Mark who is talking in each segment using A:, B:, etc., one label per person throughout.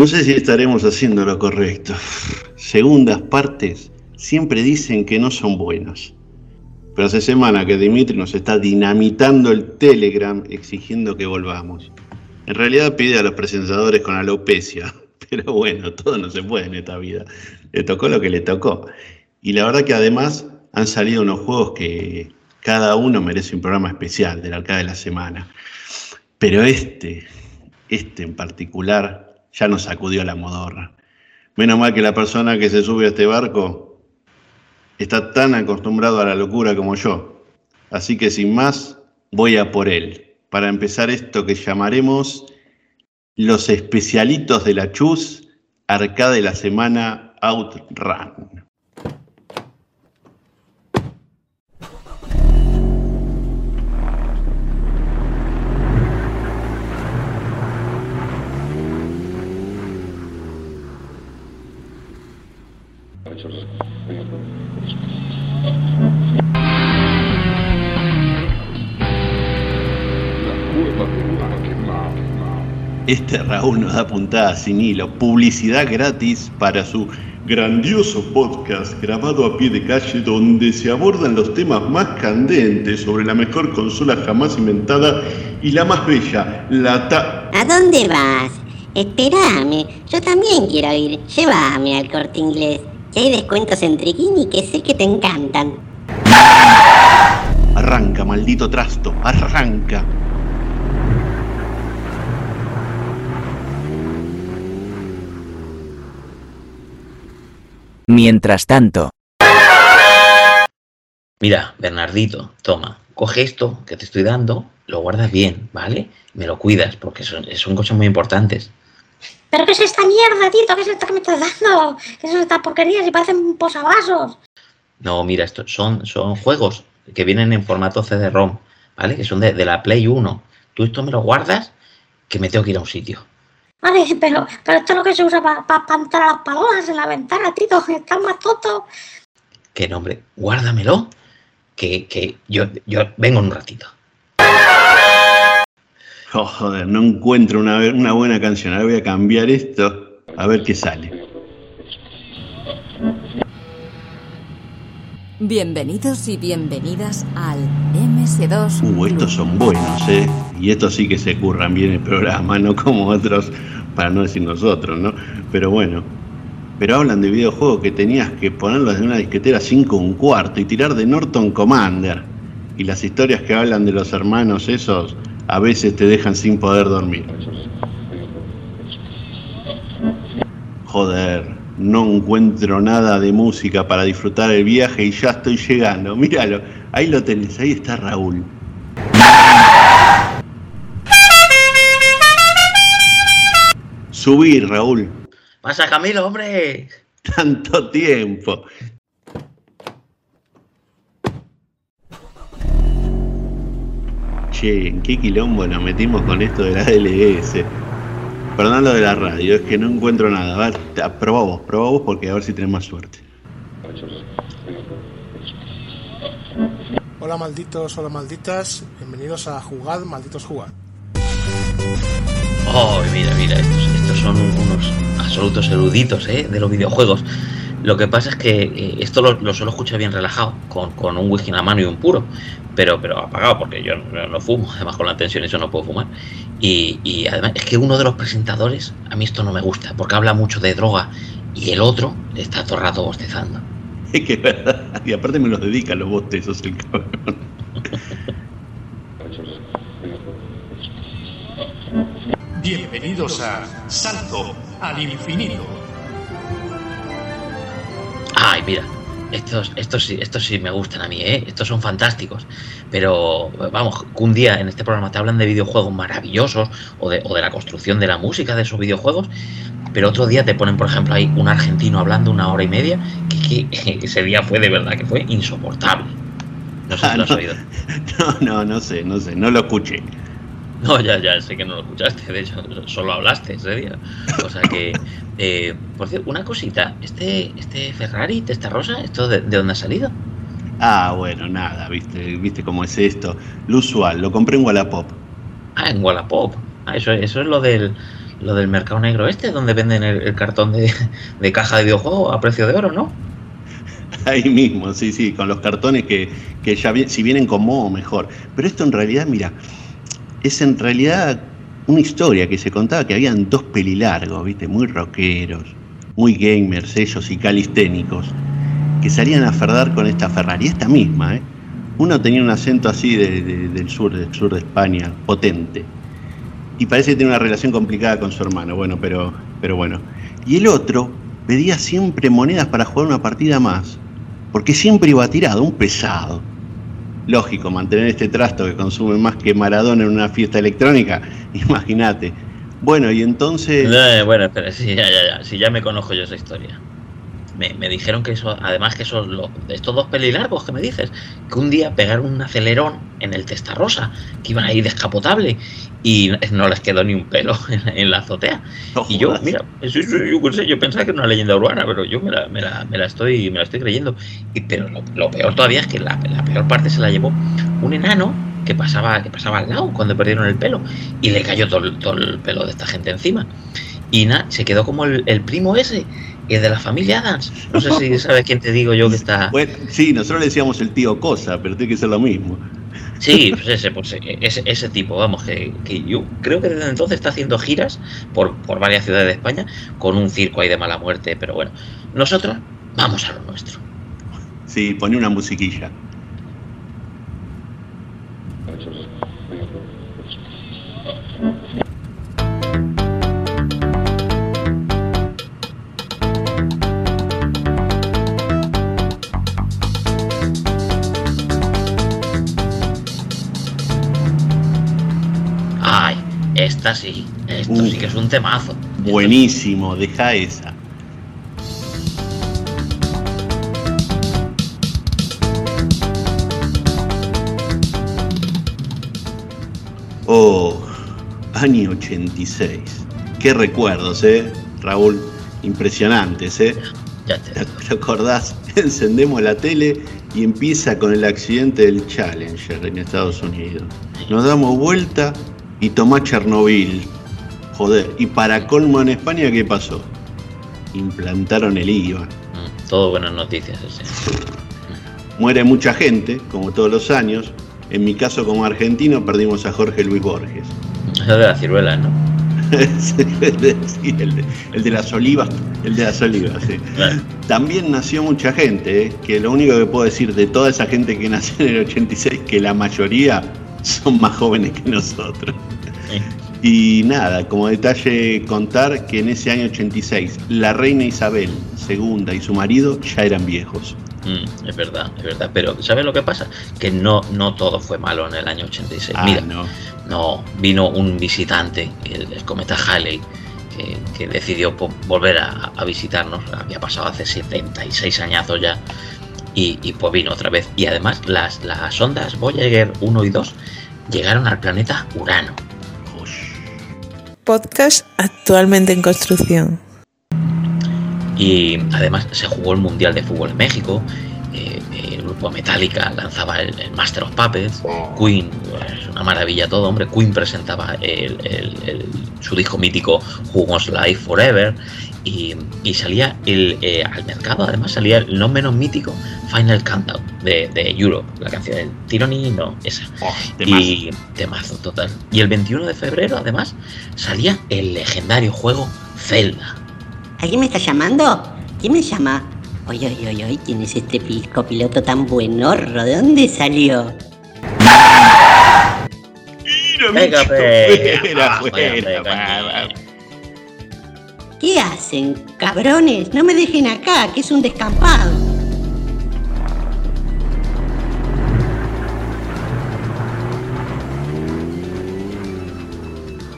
A: No sé si estaremos haciendo lo correcto. Segundas partes siempre dicen que no son buenas. Pero hace semana que Dimitri nos está dinamitando el Telegram exigiendo que volvamos. En realidad pide a los presentadores con alopecia. Pero bueno, todo no se puede en esta vida. Le tocó lo que le tocó. Y la verdad que además han salido unos juegos que cada uno merece un programa especial del Arcade de la Semana. Pero este, este en particular, ya nos sacudió la modorra. Menos mal que la persona que se sube a este barco está tan acostumbrado a la locura como yo. Así que sin más, voy a por él, para empezar esto que llamaremos los especialitos de la Chus, Arcade de la Semana Outrun. Este Raúl nos da puntada sin hilo, publicidad gratis para su grandioso podcast grabado a pie de calle donde se abordan los temas más candentes sobre la mejor consola jamás inventada y la más bella, la ta...
B: ¿A dónde vas? Espérame, yo también quiero ir. Llévame al corte inglés. Que hay descuentos en Triquini que sé que te encantan.
A: Arranca, maldito trasto, arranca.
C: Mientras tanto.
D: Mira, Bernardito, toma, coge esto que te estoy dando, lo guardas bien, ¿vale? Me lo cuidas, porque son, son cosas muy importantes.
E: ¿Pero qué es esta mierda, Tito? ¿Qué es esto que me estás dando? ¿Qué es esta porquería? Si parecen posavasos.
D: No, mira, esto son, son juegos que vienen en formato CD-ROM, ¿vale? Que son de, de la Play 1. Tú esto me lo guardas, que me tengo que ir a un sitio.
E: Vale, pero, pero esto es lo que se usa para pa, pa entrar a las palomas en la ventana, Tito. Está más tonto.
D: Que nombre, guárdamelo, que, que yo, yo vengo en un ratito.
A: Oh, joder, no encuentro una, una buena canción. Ahora voy a cambiar esto, a ver qué sale.
F: Bienvenidos y bienvenidas al MS2.
A: Uh, estos son buenos, ¿eh? Y estos sí que se curran bien el programa, no como otros, para no decir nosotros, ¿no? Pero bueno. Pero hablan de videojuegos que tenías que ponerlos en una disquetera 5 un cuarto y tirar de Norton Commander. Y las historias que hablan de los hermanos esos a veces te dejan sin poder dormir. Joder, no encuentro nada de música para disfrutar el viaje y ya estoy llegando. Míralo, ahí lo tenés, ahí está Raúl. Subir, Raúl.
D: ¡Pasa, Camilo, hombre!
A: Tanto tiempo. Che, ¿en qué quilombo nos metimos con esto de la DLS? Perdón lo de la radio, es que no encuentro nada. A ver, probá vos, probá vos porque a ver si tenés más suerte.
G: Hola malditos, hola malditas, bienvenidos a Jugad, malditos Jugad.
D: Oh, mira, mira, estos, estos son unos absolutos eruditos ¿eh? de los videojuegos. Lo que pasa es que eh, esto lo, lo, suelo escuchar bien relajado, con, con, un whisky en la mano y un puro, pero, pero apagado, porque yo no, no fumo, además con la tensión eso no puedo fumar. Y, y, además es que uno de los presentadores, a mí esto no me gusta, porque habla mucho de droga, y el otro está todo el rato bostezando.
A: Es que es verdad, y aparte me los dedica los bostezos el cabrón.
H: Bienvenidos a Salto al Infinito.
D: Ay, mira, estos, estos, sí, estos sí me gustan a mí, ¿eh? Estos son fantásticos. Pero, vamos, un día en este programa te hablan de videojuegos maravillosos o de, o de la construcción de la música de esos videojuegos, pero otro día te ponen, por ejemplo, ahí un argentino hablando una hora y media, que, que ese día fue de verdad que fue insoportable. No sé si
A: Ah,
D: lo has
A: no.
D: oído.
A: No, no, no sé, no sé, no lo escuché.
D: No, ya, ya sé que no lo escuchaste, de hecho, solo hablaste ese día. O sea que, eh, por cierto, una cosita, este, este Ferrari, Testarossa, ¿esto de, de dónde ha salido?
A: Ah, bueno, nada, viste, viste cómo es esto. Lo usual, lo compré en Wallapop.
D: Ah, en Wallapop. Ah, eso, eso es lo del, lo del mercado negro este, donde venden el, el cartón de, de caja de videojuego a precio de oro, ¿no?
A: Ahí mismo, sí, sí, con los cartones que, que ya vi- si vienen con moho, mejor. Pero esto en realidad, mira, es en realidad una historia que se contaba que habían dos pelilargos, ¿viste? Muy rockeros, muy gamers ellos y calisténicos, que salían a ferdar con esta Ferrari, esta misma, ¿eh? Uno tenía un acento así de- de- del sur, del sur de España, potente. Y parece que tiene una relación complicada con su hermano, bueno, pero, pero bueno. Y el otro pedía siempre monedas para jugar una partida más, porque siempre iba tirado, un pesado. Lógico, mantener este trasto que consume más que Maradona en una fiesta electrónica, imagínate. Bueno, y entonces...
D: Eh, bueno, espera, sí, ya, ya, ya, sí, ya me conozco yo esa historia. Me, me dijeron que eso, además que esos, lo- estos dos pelilargos que me dices, que un día pegaron un acelerón en el Testarrosa, que iban ahí descapotable, y no les quedó ni un pelo en, la- en la azotea.
A: no
D: Y yo, mira, eso- eso- yo, yo pensaba que era una leyenda urbana, pero yo me la, me la, me la estoy, me la estoy creyendo. Y, pero lo, lo peor todavía es que la, la peor parte se la llevó un enano que pasaba, que pasaba al lado cuando perdieron el pelo. Y le cayó todo, el- todo el pelo de esta gente encima. Y nada, se quedó como el, el primo ese, el de la familia Adams. No sé si sabes quién te digo yo que está.
A: Bueno, sí, nosotros le decíamos el tío Cosa, pero tiene que ser lo mismo.
D: Sí, pues ese, pues ese, ese tipo, vamos, que, que yo creo que desde entonces está haciendo giras por, por varias ciudades de España con un circo ahí de mala muerte, pero bueno, nosotros vamos a lo nuestro.
A: Sí, pone una musiquilla.
D: Esta sí, esto
A: Uh.
D: sí que es un temazo.
A: Buenísimo, deja esa. Oh, año 86. Qué recuerdos, ¿eh? Raúl, impresionantes, ¿eh?
D: Ya te
A: ¿Te te acordás? Encendemos la tele y empieza con el accidente del Challenger en Estados Unidos. Nos damos vuelta y tomá Chernobyl. Joder, y para colmo en España, ¿qué pasó? Implantaron el IVA.
D: Mm, Todo buenas noticias ese.
A: Muere mucha gente, como todos los años. En mi caso, como argentino, perdimos a Jorge Luis Borges.
D: Eso de la ciruela, ¿no?
A: Sí, el, de, sí, el de- el de las olivas, el de las olivas, sí.
D: Claro.
A: También nació mucha gente, ¿eh? que lo único que puedo decir de toda esa gente que nació en el 86, que la mayoría son más jóvenes que nosotros. Y nada, como detalle contar que en ese año 86 la reina Isabel II y su marido ya eran viejos.
D: Mm, es verdad, es verdad. Pero ¿sabes lo que pasa? Que no, no todo fue malo en el año 86.
A: Ah,
D: Mira,
A: no.
D: no, vino un visitante, el, el cometa Halley, que, que decidió volver a, a visitarnos. Había pasado hace 76 añazos ya. Y, y pues vino otra vez. Y además las, las ondas Voyager 1 y 2 llegaron al planeta Urano.
C: Podcast actualmente en construcción.
D: Y además se jugó el Mundial de Fútbol en México. eh, el grupo Metallica lanzaba el, el Master of Puppets. Queen, es una maravilla todo, hombre. Queen presentaba el- su disco mítico Who Wants Life Forever. Y, y salía el, eh, al mercado, además salía el no menos mítico Final Countdown de, de Europe, la canción del Tyranny, no, esa.
A: Oh, temazo.
D: Y temazo total. Y el 21 de febrero, además, salía el legendario juego Zelda.
B: ¿Alguien me está llamando? ¿Quién me llama? Oye, oye, oye, oye, ¿quién es este pisco piloto tan buenorro? ¿De dónde salió?
D: Venga,
A: Fuera,
D: venga.
A: fuera, fuera.
B: ¿Qué hacen, cabrones? No me dejen acá, que es un descampado.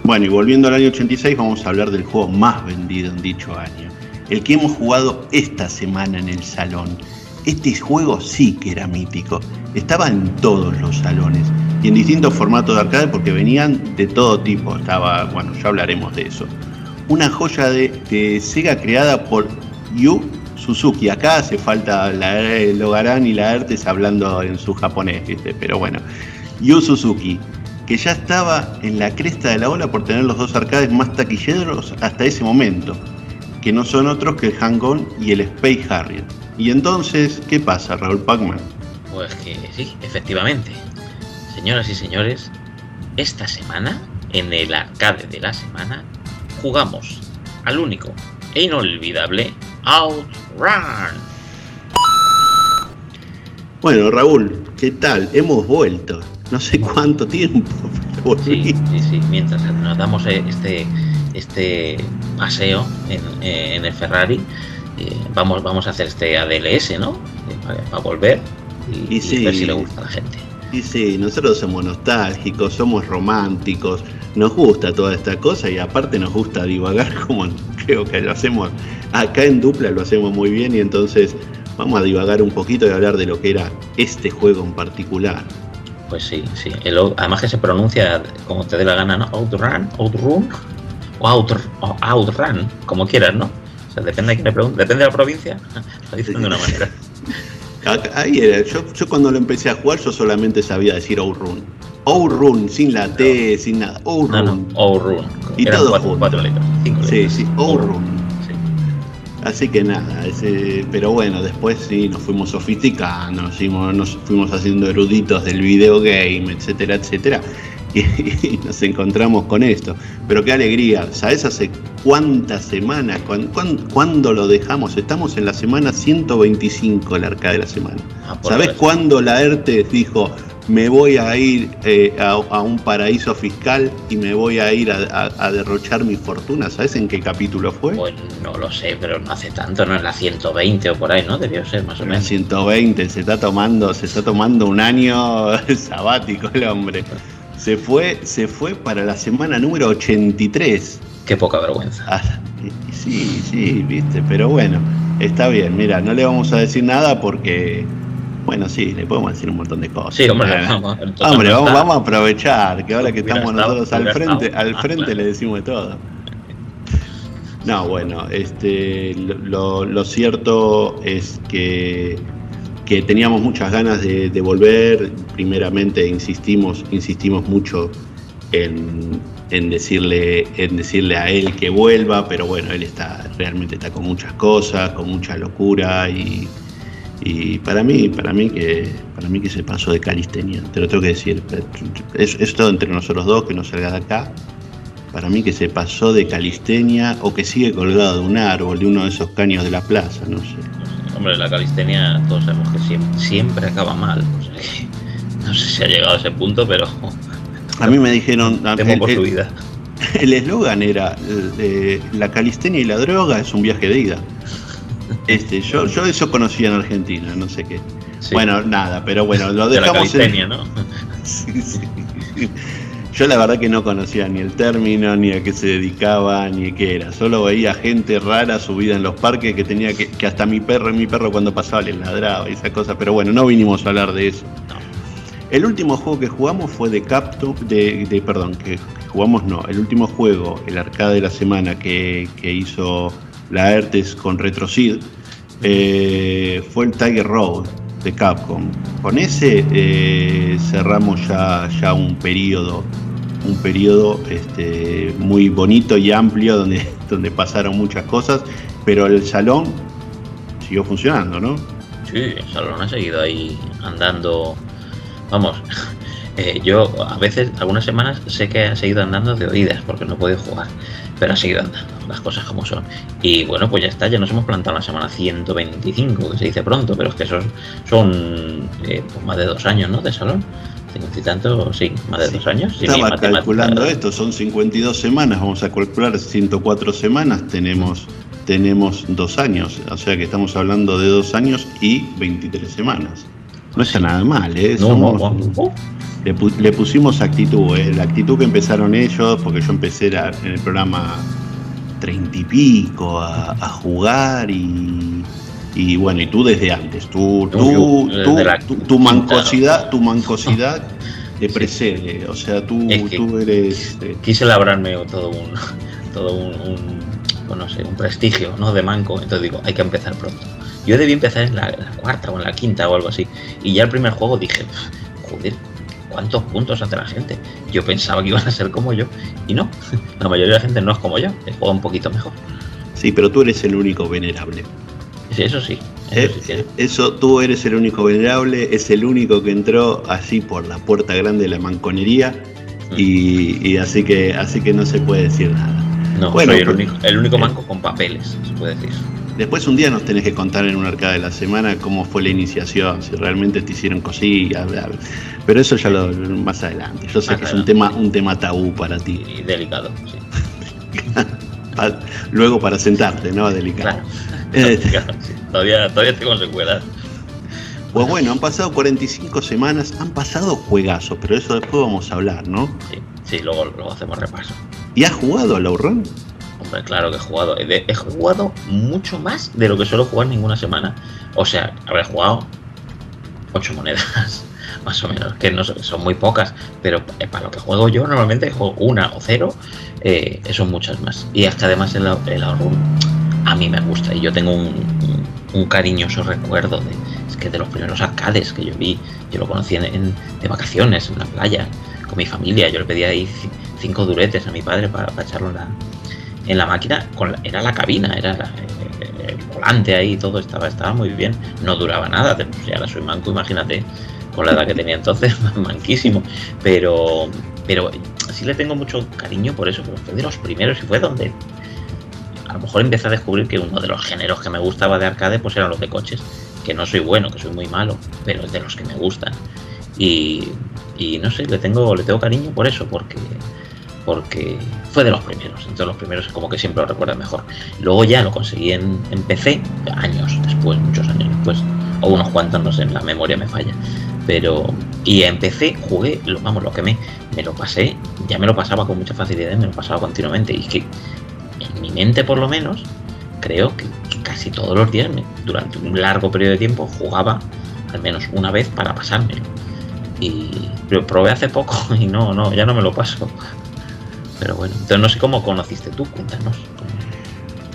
A: Bueno, y volviendo al año 86, vamos a hablar del juego más vendido en dicho año. El que hemos jugado esta semana en el salón. Este juego sí que era mítico. Estaba en todos los salones y en distintos formatos de arcade porque venían de todo tipo. Estaba, bueno, ya hablaremos de eso. Una joya de, Sega creada por Yu Suzuki. Acá hace falta la, el Ogaran y la Ertes hablando en su japonés, pero bueno. Yu Suzuki, que que ya estaba en la cresta de la ola por tener los dos arcades más taquilleros hasta ese momento, que no son otros que el Hang-On y el Space Harrier. Y entonces, ¿qué pasa, Raúl Pacman?
D: Pues que sí, efectivamente. Señoras y señores, esta semana, en el arcade de la semana, jugamos al único e inolvidable Outrun.
A: Bueno, Raúl, ¿qué tal? Hemos vuelto. No sé cuánto tiempo. pero
D: Sí, sí, sí. Mientras nos damos eh, este, este paseo en, eh, en el Ferrari, eh, vamos, vamos a hacer este ADLS, ¿no? Para, para volver y,
A: Y
D: y
A: sí.
D: ver si le gusta a la gente.
A: Y sí, nosotros somos nostálgicos, somos románticos, nos gusta toda esta cosa y aparte nos gusta divagar como creo que lo hacemos acá en dupla, lo hacemos muy bien y entonces vamos a divagar un poquito y hablar de lo que era este juego en particular.
D: Pues sí, sí. El out- además que se pronuncia como te dé la gana, ¿no? Outrun, Outrun, o Outr, o Outrun, como quieras, ¿no? O sea, depende de quién le pregunte, depende de la provincia, lo dicen de una manera.
A: Ahí era, yo, yo cuando lo empecé a jugar yo solamente sabía decir Outrun. Outrun, sin la T, sin nada.
D: No,
A: Outrun.
D: no, Outrun.
A: Y
D: Eran
A: todo
D: cuatro,
A: junto.
D: cuatro letras, cinco
A: Sí,
D: letras.
A: sí, Outrun.
D: Sí.
A: Así que nada, ese- pero bueno, después sí nos fuimos sofisticando, nos fuimos, nos fuimos haciendo eruditos del videogame, etcétera, etcétera, y, y nos encontramos con esto. Pero qué alegría, ¿sabes hace cuántas semanas? ¿Cuán- cuán- ¿Cuándo lo dejamos? Estamos en la semana 125, el arcade de la semana.
D: Ah,
A: ¿Sabes cuándo la ERTE dijo, me voy a ir eh, a, a un paraíso fiscal y me voy a ir a, a- a derrochar mi fortuna? ¿Sabes en qué capítulo fue?
D: Pues no lo sé, pero no hace tanto, no en la 120 o por ahí, ¿no? Debió ser más o
A: En la
D: menos.
A: 120, se está tomando, se está tomando un año sabático el hombre. Se fue, se fue para la semana número 83.
D: Qué poca vergüenza.
A: Ah, sí, sí, viste, pero bueno, está bien. Mira, no le vamos a decir nada porque, bueno, sí, le podemos decir un montón de cosas.
D: Sí, hombre, vamos,
A: hombre, vamos, a aprovechar que ahora que estamos
D: estado,
A: nosotros al frente,
D: estado.
A: al
D: Ah,
A: frente le decimos de todo. No, bueno, este, lo, lo cierto es que, que teníamos muchas ganas de, volver. Primeramente insistimos, insistimos mucho en, en decirle, en decirle a él que vuelva, pero bueno, él está realmente está con muchas cosas, con mucha locura y, y para mí, para mí que, para mí que se pasó de calistenia, te lo tengo que decir. Es, es todo entre nosotros dos que no salga de acá. Para mí que se pasó de calistenia o que sigue colgado de un árbol, de uno de esos caños de la plaza, no sé.
D: Hombre, la calistenia todos sabemos que siempre, siempre acaba mal. O sea que no sé si ha llegado a ese punto, pero
A: A mí me dijeron,
D: temo
A: el-
D: por su vida.
A: El eslogan era eh, la calistenia y la droga es un viaje de ida. Este, yo, yo eso conocía en Argentina, no sé qué.
D: Sí.
A: Bueno, nada, pero bueno, lo
D: de la
A: en-
D: calistenia, ¿no?
A: Sí, sí. Yo la verdad que no conocía ni el término, ni a qué se dedicaba, ni qué era. Solo veía gente rara subida en los parques que tenía que, que hasta mi perro, mi perro cuando pasaba le ladraba y esa cosa. Pero bueno, no vinimos a hablar de eso. El último juego que jugamos fue de Capto, de, de- perdón, que jugamos no. El último juego, el arcade de la semana que, que hizo la ERTES con RetroSeed, eh, fue el Tiger Road de Capcom. Con ese eh, cerramos ya, ya un periodo, un periodo este, muy bonito y amplio donde, donde pasaron muchas cosas, pero el salón siguió funcionando, ¿no?
D: Sí, el salón ha seguido ahí andando. Vamos, eh, yo a veces, algunas semanas, sé que ha seguido andando de oídas porque no he podido jugar, pero ha seguido andando, las cosas como son. Y bueno, pues ya está, ya nos hemos plantado la semana 125, que se dice pronto, pero es que son, son eh, pues más de dos años, ¿no? De salón. Cincuenta y tanto, sí, más de
A: Sí.
D: dos años. Sí,
A: Estaba calculando esto, son 52 semanas, vamos a calcular 104 semanas, tenemos, tenemos dos años, o sea que estamos hablando de dos años y 23 semanas. No está nada mal, ¿eh?
D: No,
A: Somos-
D: no, no.
A: Le, pu- le pusimos actitud, ¿eh? la actitud que empezaron ellos, porque yo empecé en el programa treinta y pico a, a jugar y, y bueno, y tú desde antes, tú, tú,
D: Yo,
A: tú-
D: la
A: tu, mancosidad, tu mancosidad te precede, o sea, tú,
D: Es que-
A: tú eres... eh,
D: quise labrarme todo un todo un, un, no sé un prestigio no de manco entonces digo hay que empezar pronto yo debí empezar en la, en la cuarta o en la quinta o algo así y ya el primer juego dije joder ¿cuántos puntos hace la gente? Yo pensaba que iban a ser como yo, y no, la mayoría de la gente no es como yo, juega un poquito mejor.
A: Sí, pero tú eres el único venerable.
D: Sí, eso sí.
A: Eh,
D: Eso sí tiene.
A: Eso, tú eres el único venerable, es el único que entró así por la puerta grande de la manconería y, y así que así que no se puede decir nada.
D: No,
A: Bueno,
D: soy el único, el único manco con papeles, se puede decir.
A: Después un día nos tenés que contar en un arcade de la semana cómo fue la iniciación, si realmente te hicieron cosillas, bla, bla. pero eso ya lo más adelante. Yo sé
D: Más
A: que es un tema un tema tabú para ti.
D: Y delicado, sí.
A: Luego para sentarte, ¿no? Delicado.
D: Claro.
A: Eh.
D: Todavía, todavía tengo secuelas.
A: Pues bueno, han pasado 45 semanas, han pasado juegazos, pero eso después vamos a hablar, ¿no?
D: Sí, sí, luego, luego hacemos repaso.
A: ¿Y has jugado a la Run?
D: Hombre, claro que he jugado. He, jugado mucho más de lo que suelo jugar ninguna semana. O sea, habré jugado ocho monedas, más o menos, que no son, muy pocas, pero eh, para lo que juego yo normalmente juego una o cero, eh, son muchas más. Y que además el, el ahorro a mí me gusta y yo tengo un, cariñoso recuerdo de, es que de los primeros arcades que yo vi, yo lo conocí en, de vacaciones en la playa con mi familia, yo le pedía ahí ci- cinco duretes a mi padre para, echarlo en la, en la máquina, era la cabina, era la- el, el volante ahí, todo estaba, estaba muy bien, no duraba nada, te- pues ahora soy manco, imagínate, con la edad que tenía entonces, manquísimo, pero, pero sí le tengo mucho cariño por eso, porque fue de los primeros y fue donde a lo mejor empecé a descubrir que uno de los géneros que me gustaba de arcade pues eran los de coches, que no soy bueno, que soy muy malo, pero de los que me gustan. Y, no sé, le tengo, le tengo cariño por eso, porque porque fue de los primeros, entonces los primeros como que siempre lo recuerdo mejor. Luego ya lo conseguí en, PC, años después, muchos años después, o unos cuantos, no sé, la memoria me falla. Pero, y en PC jugué, lo- vamos, lo que me, me lo pasé, ya me lo pasaba con mucha facilidad, me lo pasaba continuamente. Y es que mi mente, por lo menos, creo que, casi todos los días, durante un largo periodo de tiempo, jugaba al menos una vez para pasármelo. Y lo probé hace poco y no, no, ya no me lo paso. Pero bueno, entonces no sé cómo conociste tú, cuéntanos.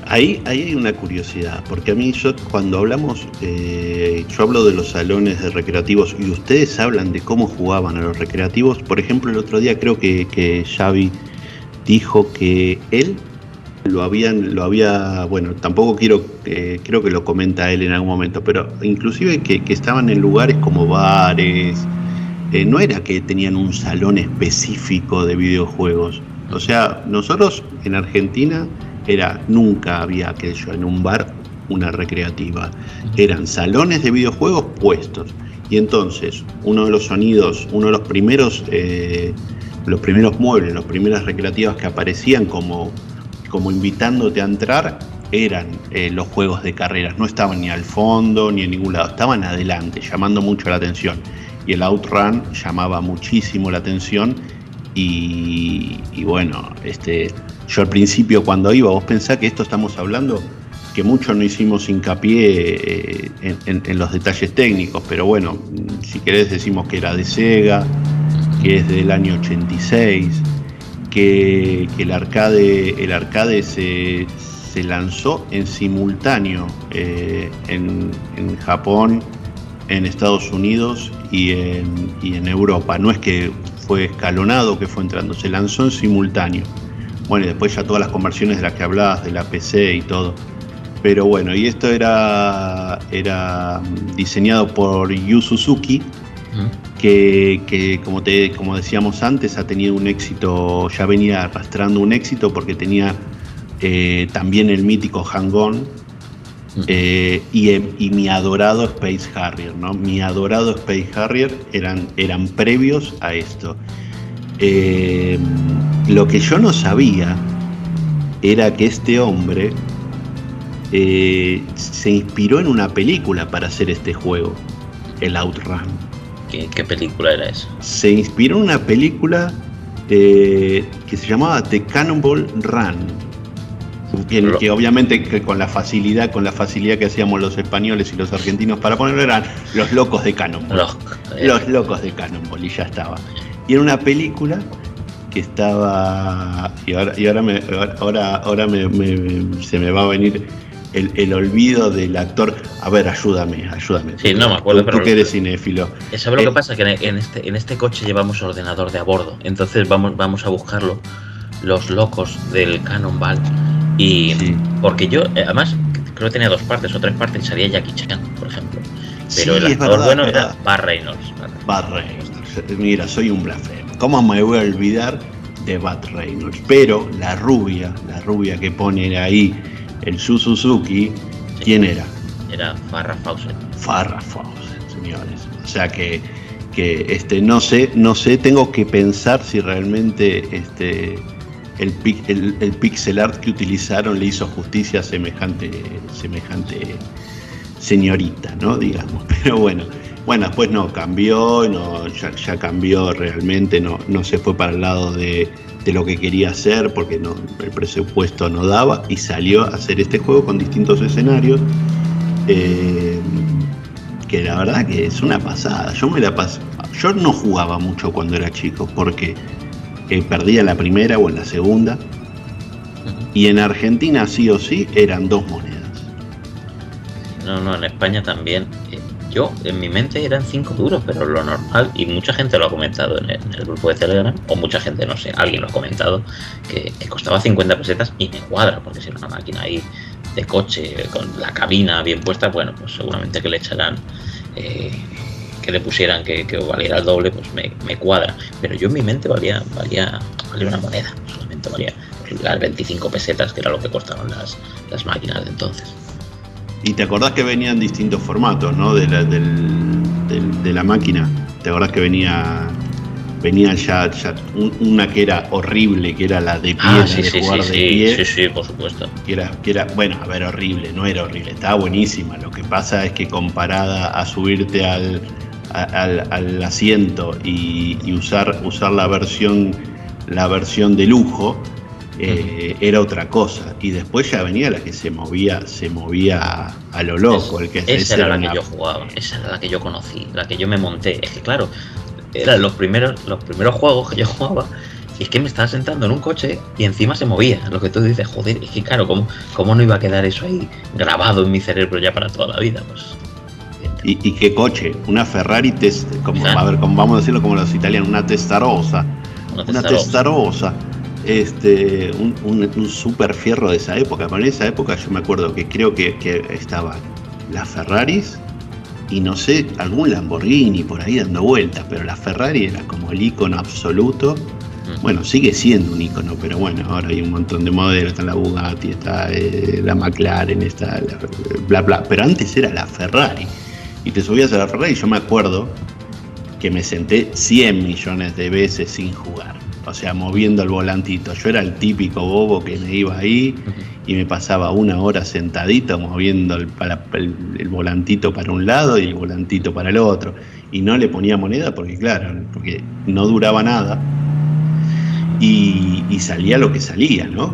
A: Ahí, ahí hay una curiosidad, porque a mí yo cuando hablamos, eh, yo hablo de los salones de recreativos y ustedes hablan de cómo jugaban a los recreativos. Por ejemplo, el otro día creo que, que Xavi dijo que él lo habían, lo había, bueno, tampoco quiero, eh, creo que lo comenta él en algún momento, pero inclusive que, estaban en lugares como bares, eh, no era que tenían un salón específico de videojuegos. O sea, nosotros en Argentina era nunca había aquello en un bar una recreativa. Eran salones de videojuegos puestos. Y entonces, uno de los sonidos, uno de los primeros, eh, los primeros muebles, las primeras recreativas que aparecían como, como invitándote a entrar, eran eh, los juegos de carreras. No estaban ni al fondo ni en ningún lado, estaban adelante, llamando mucho la atención. Y el Outrun llamaba muchísimo la atención. Y, bueno, este, yo al principio cuando iba, vos pensás que esto estamos hablando, que mucho no hicimos hincapié eh, en, en- los detalles técnicos, pero bueno, si querés decimos que era de Sega, que es del año 86, que, el arcade, el arcade se, se lanzó en simultáneo eh, en, en Japón, en Estados Unidos y en, y en Europa. No es que fue escalonado, que fue entrando, se lanzó en simultáneo. Bueno, y después ya todas las conversiones de las que hablabas, de la PC y todo. Pero bueno, y esto era, era diseñado por Yu Suzuki, que, que, como, te, como decíamos antes, ha tenido un éxito, ya venía arrastrando un éxito porque tenía eh, también el mítico Hang-On eh, y, em- y mi adorado Space Harrier, ¿no? Mi adorado Space Harrier eran, eran previos a esto. Eh, lo que yo no sabía era que este hombre se inspiró en una película para hacer este juego, el Outrun.
D: ¿Qué, qué película era eso?
A: Se inspiró en una película eh, que se llamaba The Cannonball Run. En el que obviamente que con la facilidad, con la facilidad que hacíamos los españoles y los argentinos para ponerlo eran los locos de Cannonball.
D: Los, eh,
A: Los locos de Cannonball y ya estaba. Y era una película que estaba y ahora y ahora me ahora ahora me- me- se me va a venir el, el olvido del actor. A ver, ayúdame, ayúdame.
D: Sí, no me acuerdo,
A: Tú,
D: pero-
A: tú que eres cinéfilo.
D: ¿Sabes lo
A: Eh,
D: que pasa? Que en- este, en este coche llevamos ordenador de a bordo. Entonces vamos, vamos a buscarlo, los locos del Cannonball. Y
A: Sí.
D: porque yo, eh, además, creo que tenía dos partes o tres partes y salía Jackie Chan, por ejemplo. Pero
A: Sí,
D: el actor
A: verdad,
D: bueno era. Bar Reynolds. Bar Reynolds.
A: Mira, soy un blasfemo. ¿Cómo me voy a olvidar de Bad Reynolds? Pero la rubia, la rubia que pone ahí el Yu Suzuki, ¿quién era?
D: Era Farrah Fawcett.
A: Farrah Fawcett, señores. O sea que, que este, no sé, no sé, tengo que pensar si realmente este, el, el pixel art que utilizaron le hizo justicia a semejante, semejante señorita, ¿no? Digamos. Pero bueno, bueno, después no, cambió, no, ya, ya cambió realmente, no, no se fue para el lado de, de lo que quería hacer porque no, el presupuesto no daba y salió a hacer este juego con distintos escenarios. eh, que la verdad que es una pasada. Yo me la pas- Yo no jugaba mucho cuando era chico porque eh, perdía en la primera o en la segunda. Y en Argentina sí o sí eran dos monedas.
D: No, no, en España también. Yo, en mi mente eran 5 duros, pero lo normal, y mucha gente lo ha comentado en el, en el grupo de Telegram, o mucha gente, no sé, alguien lo ha comentado, que, costaba 50 pesetas y me cuadra, porque si era una máquina ahí de coche, con la cabina bien puesta, bueno, pues seguramente que le echarán, eh, que le pusieran que, valiera el doble, pues me, me cuadra. Pero yo en mi mente valía, valía, valía una moneda, solamente valía las 25 pesetas, que era lo que costaban las, las máquinas de entonces.
A: Y te acordás que venían distintos formatos, ¿no? De la, del- del- de la máquina. ¿Te acordás que venía venía ya, ya un- una que era horrible, que era la de pie,
D: Ah, sí,
A: de
D: sí,
A: jugar
D: sí,
A: de
D: sí,
A: pie?
D: sí, sí, por supuesto.
A: que era, que era, bueno, a ver, horrible, no era horrible, estaba buenísima. Lo que pasa es que comparada a subirte al, al asiento y, y usar, usar la versión, la versión de lujo, eh, era otra cosa. Y después ya venía la que se movía, se movía a, lo loco, el que
D: Esa era la que yo jugaba, esa era la que yo conocí, la que yo me monté. Es que claro, eran los primeros, los primeros juegos que yo jugaba. Y es que me estaba sentando en un coche y encima se movía. Lo que tú dices, joder, es que claro, ¿cómo, cómo no iba a quedar eso ahí grabado en mi cerebro ya para toda la vida? Pues
A: Y, y qué coche, una Ferrari, test, como, a ver, como, vamos a decirlo como los italianos, una testarosa.
D: una
A: una
D: testarossa.
A: testarosa. Este, un, un, un super fierro de esa época. Pero en esa época yo me acuerdo que creo que, que estaban las Ferraris y no sé, algún Lamborghini por ahí dando vueltas, pero la Ferrari era como el icono absoluto.
D: Mm.
A: Bueno, sigue siendo un icono, pero bueno, ahora hay un montón de modelos, está la Bugatti, está eh, la McLaren, está la, bla bla, pero antes era la Ferrari. Y te subías a la Ferrari y yo me acuerdo que me senté 100 millones de veces sin jugar. O sea, moviendo el volantito. Yo era el típico bobo que me iba ahí y me pasaba una hora sentadito moviendo el, volantito para un lado y el volantito para el otro. Y no le ponía moneda porque, claro, porque no duraba nada. Y, y salía lo que salía, ¿no?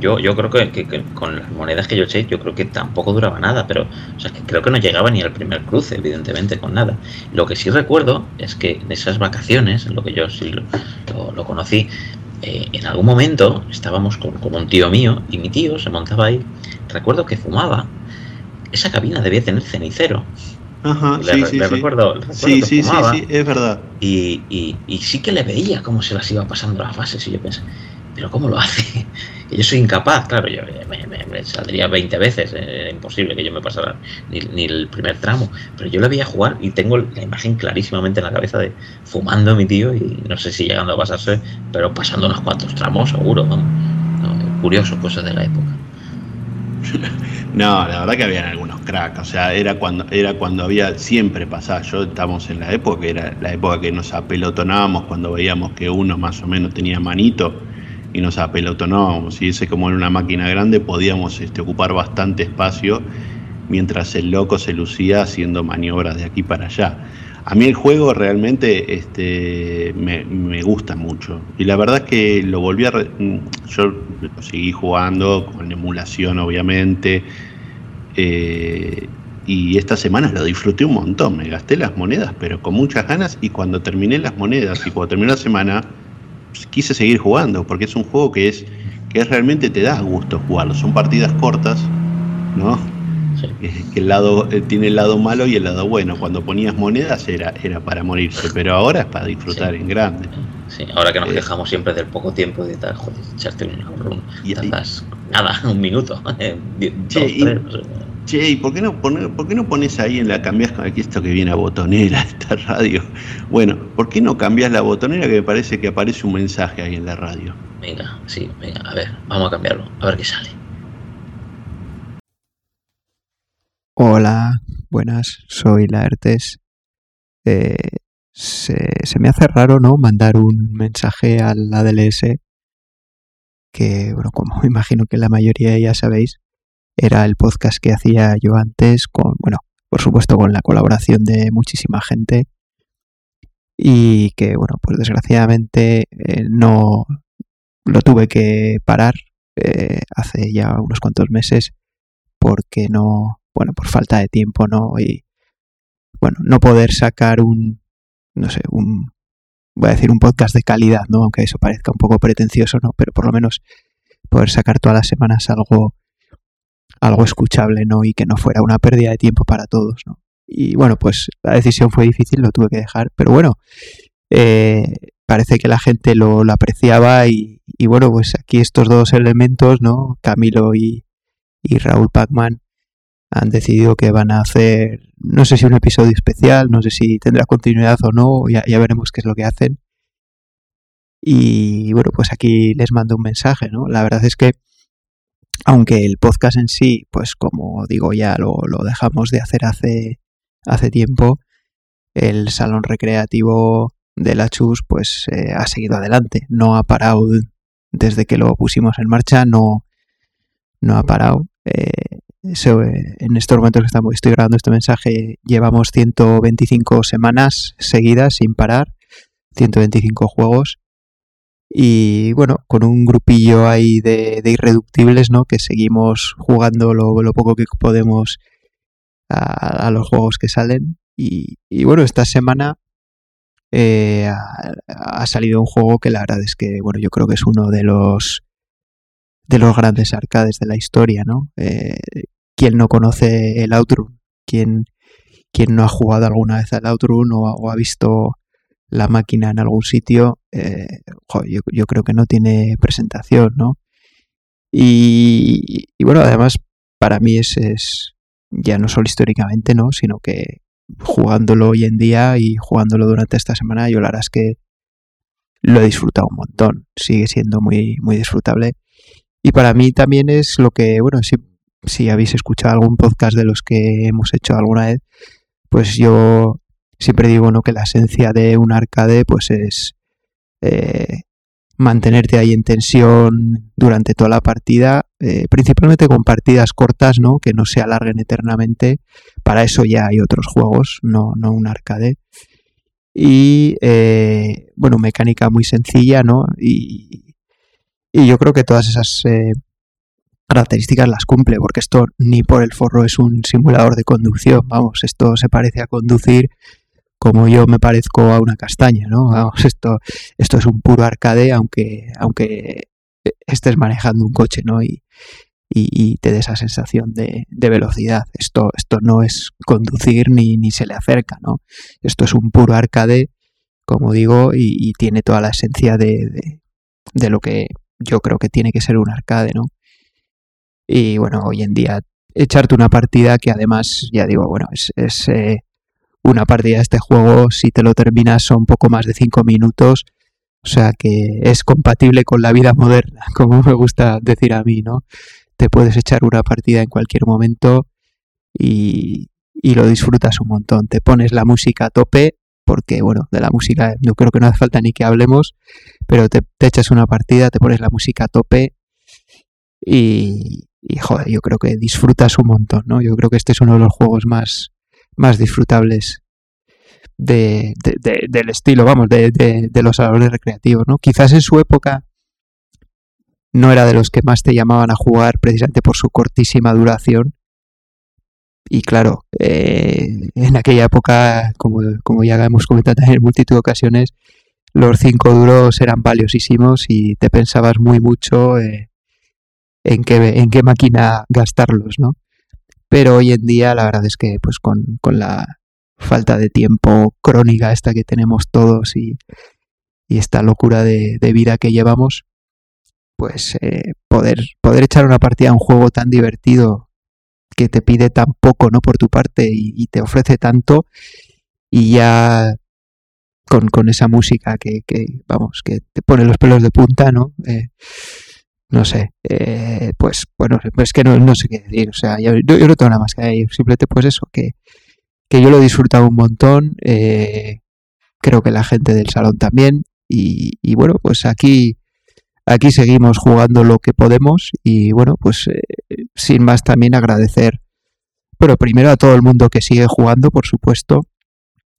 D: Yo, yo creo que, que- que con las monedas que yo eché, yo creo que tampoco duraba nada, pero o sea, que creo que no llegaba ni al primer cruce, evidentemente, con nada. Lo que sí recuerdo es que en esas vacaciones, en lo que yo sí lo, lo- lo conocí, eh, en algún momento estábamos con, con un tío mío y mi tío se montaba ahí. Recuerdo que fumaba. Esa cabina debía tener cenicero.
A: Ajá,
D: Le-
A: sí,
D: le
A: sí, sí.
D: recuerdo- recuerdo
A: Sí, sí, sí,
D: fumaba.
A: sí, es verdad.
D: Y, y- y sí que le veía cómo se las iba pasando las fases y yo pensé, pero ¿cómo lo hace? Que yo soy incapaz, claro, yo me, me- saldría 20 veces, eh, era imposible que yo me pasara ni, el primer tramo, pero yo le veía jugar y tengo la imagen clarísimamente en la cabeza de fumando mi tío y no sé si llegando a pasarse, pero pasando unos cuantos tramos seguro, vamos. No, curioso, cosas de la época.
A: No, la verdad que habían algunos cracks, o sea, era cuando, era cuando había, siempre pasaba, yo estamos en la época, era la época que nos apelotonábamos cuando veíamos que uno más o menos tenía manito y nos apelotonábamos, y ese como era una máquina grande podíamos este, ocupar bastante espacio mientras el loco se lucía haciendo maniobras de aquí para allá. A mí el juego realmente este, me, me gusta mucho. Y la verdad es que lo volví a... re- mm, yo lo seguí jugando con emulación, obviamente. eh, y esta semana lo disfruté un montón. Me gasté las monedas, pero con muchas ganas. Y cuando terminé las monedas y cuando terminó la semana, quise seguir jugando. Porque es un juego que es que realmente te da gusto jugarlo. Son partidas cortas ¿no? Eh, Que el lado eh, tiene el lado malo y el lado bueno. Cuando ponías monedas era, era para morirse, pero ahora es para disfrutar en grande.
D: Sí, ahora que nos
A: Eh.
D: quejamos siempre del poco tiempo y de tal, joder, echarte un, un
A: Y-
D: tardas nada, un minuto, eh, die-
A: Che,
D: dos,
A: y-
D: tres, no sé.
A: Che, ¿y por qué no, poner, por qué no pones ahí en la cambiás con aquí esto que viene a botonera, esta radio? Bueno, ¿por qué no cambias la botonera que me parece que aparece un mensaje ahí en la radio?
D: Venga, sí, venga, a ver, vamos a cambiarlo, a ver qué sale.
I: Hola, buenas, soy Laertes. Eh, se, se me hace raro, ¿no? Mandar un mensaje al ADLS que, bueno, como me imagino que la mayoría ya sabéis, era el podcast que hacía yo antes con, bueno, por supuesto con la colaboración de muchísima gente y que, bueno, pues desgraciadamente eh, no lo tuve que parar eh, hace ya unos cuantos meses porque no, bueno, por falta de tiempo, ¿no? Y bueno, no poder sacar un, no sé, un, voy a decir un podcast de calidad, ¿no? Aunque eso parezca un poco pretencioso, ¿no? Pero por lo menos poder sacar todas las semanas algo, algo escuchable, ¿no? Y que no fuera una pérdida de tiempo para todos, ¿no? Y bueno, pues la decisión fue difícil, lo tuve que dejar, pero bueno, eh, parece que la gente lo, apreciaba y, y bueno, pues aquí estos dos elementos, ¿no? Camilo y, y Raúl Pacman han decidido que van a hacer, no sé si un episodio especial, no sé si tendrá continuidad o no, ya, ya veremos qué es lo que hacen. Y bueno, pues aquí les mando un mensaje, ¿no? La verdad es que, aunque el podcast en sí, pues como digo, ya lo, dejamos de hacer hace, hace tiempo, el salón recreativo de la Chus, pues eh, ha seguido adelante, no ha parado desde que lo pusimos en marcha, no, no ha parado. Eh, eh, en estos momentos que estamos, estoy grabando este mensaje, llevamos 125 semanas seguidas sin parar, 125 juegos. Y bueno, con un grupillo ahí de, de irreductibles, ¿no? Que seguimos jugando lo, lo poco que podemos a, a, los juegos que salen. Y, bueno, esta semana eh, ha, salido un juego que la verdad es que, bueno, yo creo que es uno de los de los grandes arcades de la historia, ¿no? Eh, ¿Quién no conoce el Outrun? ¿Quién, quién no ha jugado alguna vez al Outrun o ha visto la máquina en algún sitio? Eh, yo, creo que no tiene presentación, ¿no? Y, y bueno, además, para mí es, es, ya no solo históricamente, ¿no? Sino que jugándolo hoy en día y jugándolo durante esta semana, yo la verdad es que lo he disfrutado un montón. Sigue siendo muy, muy disfrutable. Y para mí también es lo que, bueno, si, si habéis escuchado algún podcast de los que hemos hecho alguna vez, pues yo siempre digo ¿no? que la esencia de un arcade pues es eh, mantenerte ahí en tensión durante toda la partida, eh, principalmente con partidas cortas, ¿no? Que no se alarguen eternamente. Para eso ya hay otros juegos, no, no un arcade. Y eh, bueno, mecánica muy sencilla, ¿no? Y, y yo creo que todas esas características las cumple, porque esto ni por el forro es un simulador de conducción, vamos, esto se parece a conducir como yo me parezco a una castaña, ¿no? Vamos, esto, esto es un puro arcade, aunque, aunque estés manejando un coche, ¿no? Y, y, y te dé esa sensación de, de, velocidad. Esto, esto no es conducir ni, ni se le acerca, ¿no? Esto es un puro arcade, como digo, y, y tiene toda la esencia de, de, de lo que yo creo que tiene que ser un arcade, ¿no? Y bueno, hoy en día echarte una partida que además, ya digo, bueno, es, es eh, una partida de este juego, si te lo terminas son poco más de 5 minutos, o sea que es compatible con la vida moderna, como me gusta decir a mí, ¿no? Te puedes echar una partida en cualquier momento y, y lo disfrutas un montón. Te pones la música a tope, porque bueno, de la música yo creo que no hace falta ni que hablemos, pero te, te echas una partida, te pones la música a tope y, y, joder, yo creo que disfrutas un montón, ¿no? Yo creo que este es uno de los juegos más, más disfrutables de, de, de, del estilo, vamos, de, los salones recreativos, ¿no? Quizás en su época no era de los que más te llamaban a jugar precisamente por su cortísima duración. Y claro, eh, en aquella época, como, como ya hemos comentado en multitud de ocasiones, los cinco duros eran valiosísimos y te pensabas muy mucho eh, en, qué, en qué máquina gastarlos, ¿no? Pero hoy en día la verdad es que pues con, con la falta de tiempo crónica esta que tenemos todos y, y esta locura de, de, vida que llevamos, pues eh, poder, poder echar una partida a un juego tan divertido que te pide tan poco ¿no? por tu parte y, te ofrece tanto y ya con, con esa música que, que, vamos, que te pone los pelos de punta, ¿no? Eh, no sé, eh, pues bueno, es que no, no, sé qué decir, o sea, yo, yo, no tengo nada más que decir, simplemente pues eso, que, que yo lo he disfrutado un montón, eh, creo que la gente del salón también, y, y, bueno, pues aquí, aquí seguimos jugando lo que podemos, y bueno, pues eh, sin más también agradecer, bueno, primero a todo el mundo que sigue jugando, por supuesto,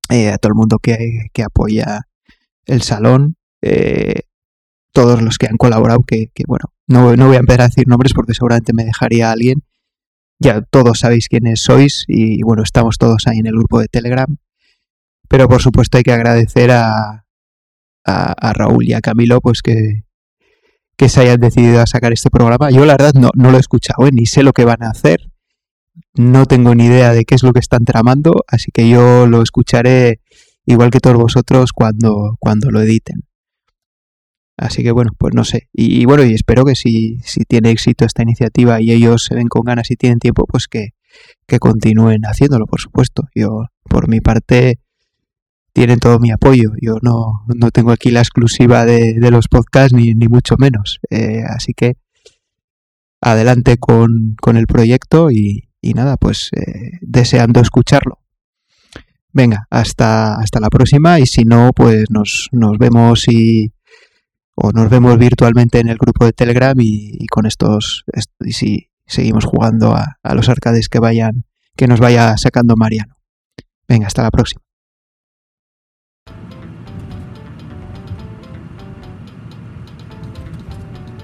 I: eh, a todo el mundo que, que apoya el salón, eh, todos los que han colaborado, que, que bueno, no, no, voy a empezar a decir nombres porque seguramente me dejaría alguien. Ya todos sabéis quiénes sois y bueno, estamos todos ahí en el grupo de Telegram. Pero por supuesto hay que agradecer a, a, Raúl y a Camilo pues que, que se hayan decidido a sacar este programa. Yo la verdad no, no lo he escuchado, ¿eh? ni sé lo que van a hacer, no tengo ni idea de qué es lo que están tramando, así que yo lo escucharé igual que todos vosotros cuando, cuando lo editen. Así que bueno, pues no sé. Y, bueno, y espero que si, si tiene éxito esta iniciativa y ellos se ven con ganas y tienen tiempo, pues que, que continúen haciéndolo, por supuesto. Yo, por mi parte, tienen todo mi apoyo. Yo no, no tengo aquí la exclusiva de, de los podcasts, ni, ni mucho menos. Eh, así que adelante con, con el proyecto y, y nada, pues eh, deseando escucharlo. Venga, hasta, hasta la próxima y si no, pues nos, nos vemos y o nos vemos virtualmente en el grupo de Telegram y, con estos y si seguimos jugando a, los arcades que vayan que nos vaya sacando Mariano. Venga, hasta la próxima.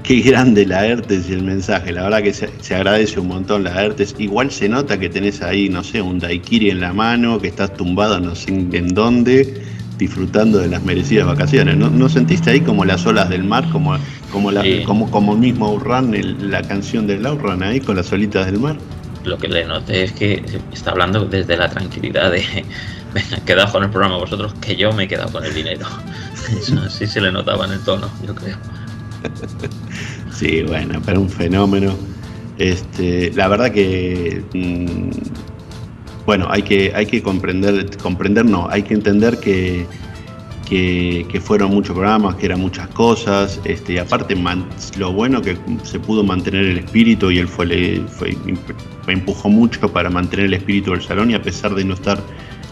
A: Qué grande la ERTES y el mensaje, la verdad que se, se, agradece un montón la ERTES. Igual se nota que tenés ahí, no sé, un daiquiri en la mano, que estás tumbado no sé en dónde, disfrutando de las merecidas vacaciones. ¿No, ¿No, sentiste ahí como las olas del mar, como, como, la, sí. como, como el mismo Outrun, el, la canción del Outrun ahí con las olitas del mar?
D: Lo que le noté es que está hablando desde la tranquilidad de venga, quedaos con el programa vosotros, que yo me he quedado con el dinero. Eso sí se le notaba en el tono, yo creo.
A: Sí, bueno, pero un fenómeno. Este, la verdad que mmm, bueno, hay que, hay que comprender, comprender no, hay que entender que, que, fueron muchos programas, que eran muchas cosas, este, aparte man, lo bueno que se pudo mantener el espíritu y él fue, fue, fue, empujó mucho para mantener el espíritu del salón y a pesar de no estar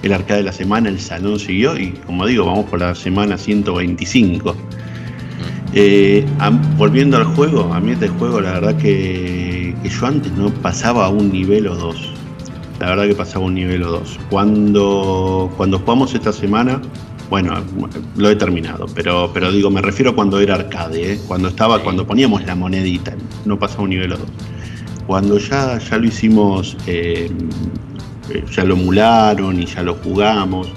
A: el arcade de la semana, el salón siguió y como digo, vamos por la semana 125. Eh, volviendo al juego, a mí este juego la verdad que, yo antes no pasaba a un nivel o dos. La verdad que pasaba un nivel o dos. Cuando, cuando jugamos esta semana, bueno, lo he terminado, pero, pero digo, me refiero a cuando era arcade, ¿eh? cuando estaba, cuando poníamos la monedita, no pasaba un nivel o dos. Cuando ya, ya lo hicimos, eh, ya lo emularon y ya lo jugamos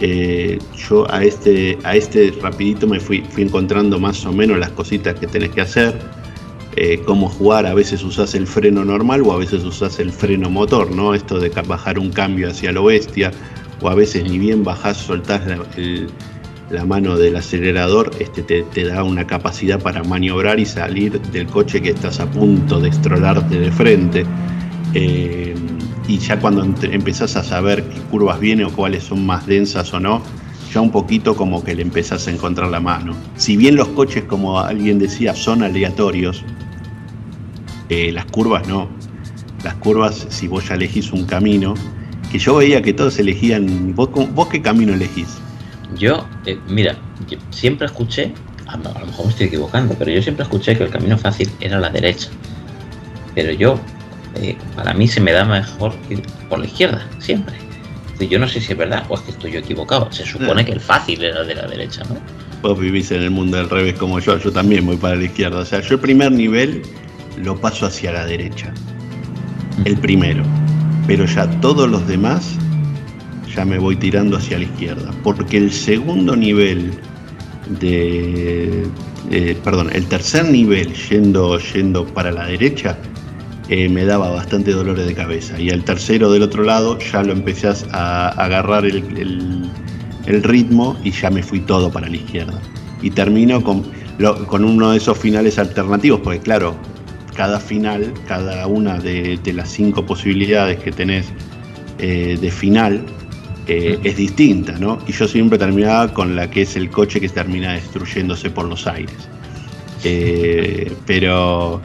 A: eh, yo a este, a este rapidito me fui, fui, encontrando más o menos las cositas que tenés que hacer, eh, cómo jugar, a veces usás el freno normal o a veces usás el freno motor, ¿no? Esto de bajar un cambio hacia lo bestia, o a veces ni bien bajás, soltás la, mano del acelerador, este te, te, da una capacidad para maniobrar y salir del coche que estás a punto de estrolarte de frente. Eh, y ya cuando empezás a saber qué curvas vienen o cuáles son más densas o no, ya un poquito como que le empezás a encontrar la mano. Si bien los coches, como alguien decía, son aleatorios, eh, las curvas no. Las curvas, si vos ya elegís un camino, que yo veía que todos elegían, ¿vos, vos qué camino elegís?
D: Yo, eh, mira, yo siempre escuché, a lo mejor me estoy equivocando, pero yo siempre escuché que el camino fácil era la derecha. Pero yo eh, para mí se me da mejor ir por la izquierda, siempre. Yo no sé si es verdad o es que estoy yo equivocado. Se supone que el fácil era de la derecha, ¿no?
A: Vos vivís en el mundo del revés como yo, yo también voy para la izquierda. O sea, yo el primer nivel lo paso hacia la derecha. El primero. Pero ya todos los demás ya me voy tirando hacia la izquierda. Porque el segundo nivel de. Eh, perdón, el tercer nivel yendo, yendo para la derecha eh, me daba bastante dolores de cabeza. Y al tercero del otro lado ya lo empecé a agarrar el, ritmo y ya me fui todo para la izquierda. Y termino con, con uno de esos finales alternativos, porque claro, cada final, cada una de, de las cinco posibilidades que tenés eh, de final eh, es distinta, ¿no? Y yo siempre terminaba con la que es el coche que termina destruyéndose por los aires. Eh, pero,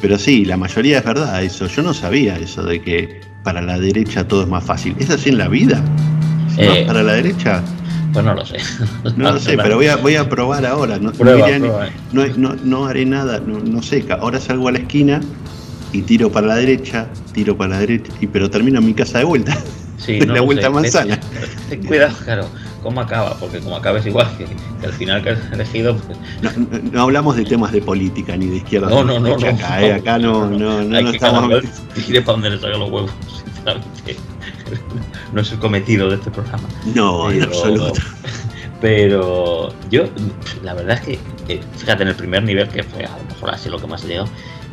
A: pero sí, la mayoría es verdad eso. Yo no sabía eso de que para la derecha todo es más fácil. ¿Es así en la vida? Si vas para la derecha?
D: Pues no lo sé.
A: No lo sé, pero voy a, voy a probar ahora. No, no
D: Prueba, eh.
A: no, no- no haré nada, no, no sé. Ahora salgo a la esquina y tiro para la derecha, tiro para la derecha, y, pero termino en mi casa de vuelta.
D: Sí,
A: de
D: no
A: la vuelta
D: sé.
A: manzana.
D: Ten, ten cuidado, claro, cómo acaba, porque como acabes igual que, que al final que has elegido, pues,
A: No, no- no hablamos de temas de política ni de izquierda.
D: No, no, no, no,
A: acá, eh, acá no, no, no,
D: hay
A: no
D: que
A: estamos.
D: tire para donde le salgan los huevos, sinceramente. No es el cometido de este programa.
A: No, en absoluto.
D: Pero yo, la verdad es que, fíjate, en el primer nivel, que fue a lo mejor así lo que más he llegado,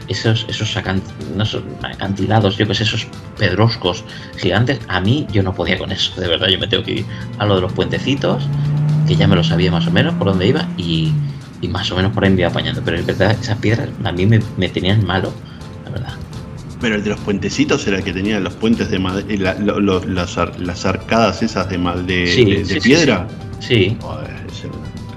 D: esos, esos acan- no son acantilados, yo que sé, esos pedroscos gigantes, a mí yo no podía con eso, de verdad, yo me tengo que ir a lo de los puentecitos, que ya me lo sabía más o menos por dónde iba, y, y más o menos por ahí me iba apañando, pero es verdad, esas piedras a mí me, me tenían malo, la verdad.
A: Pero el de los puentecitos era el que tenía los puentes de madera, las, ar- las arcadas esas de, de,
D: Sí,
A: de- de
D: sí, sí,
A: piedra.
D: Sí,
A: Joder, ese,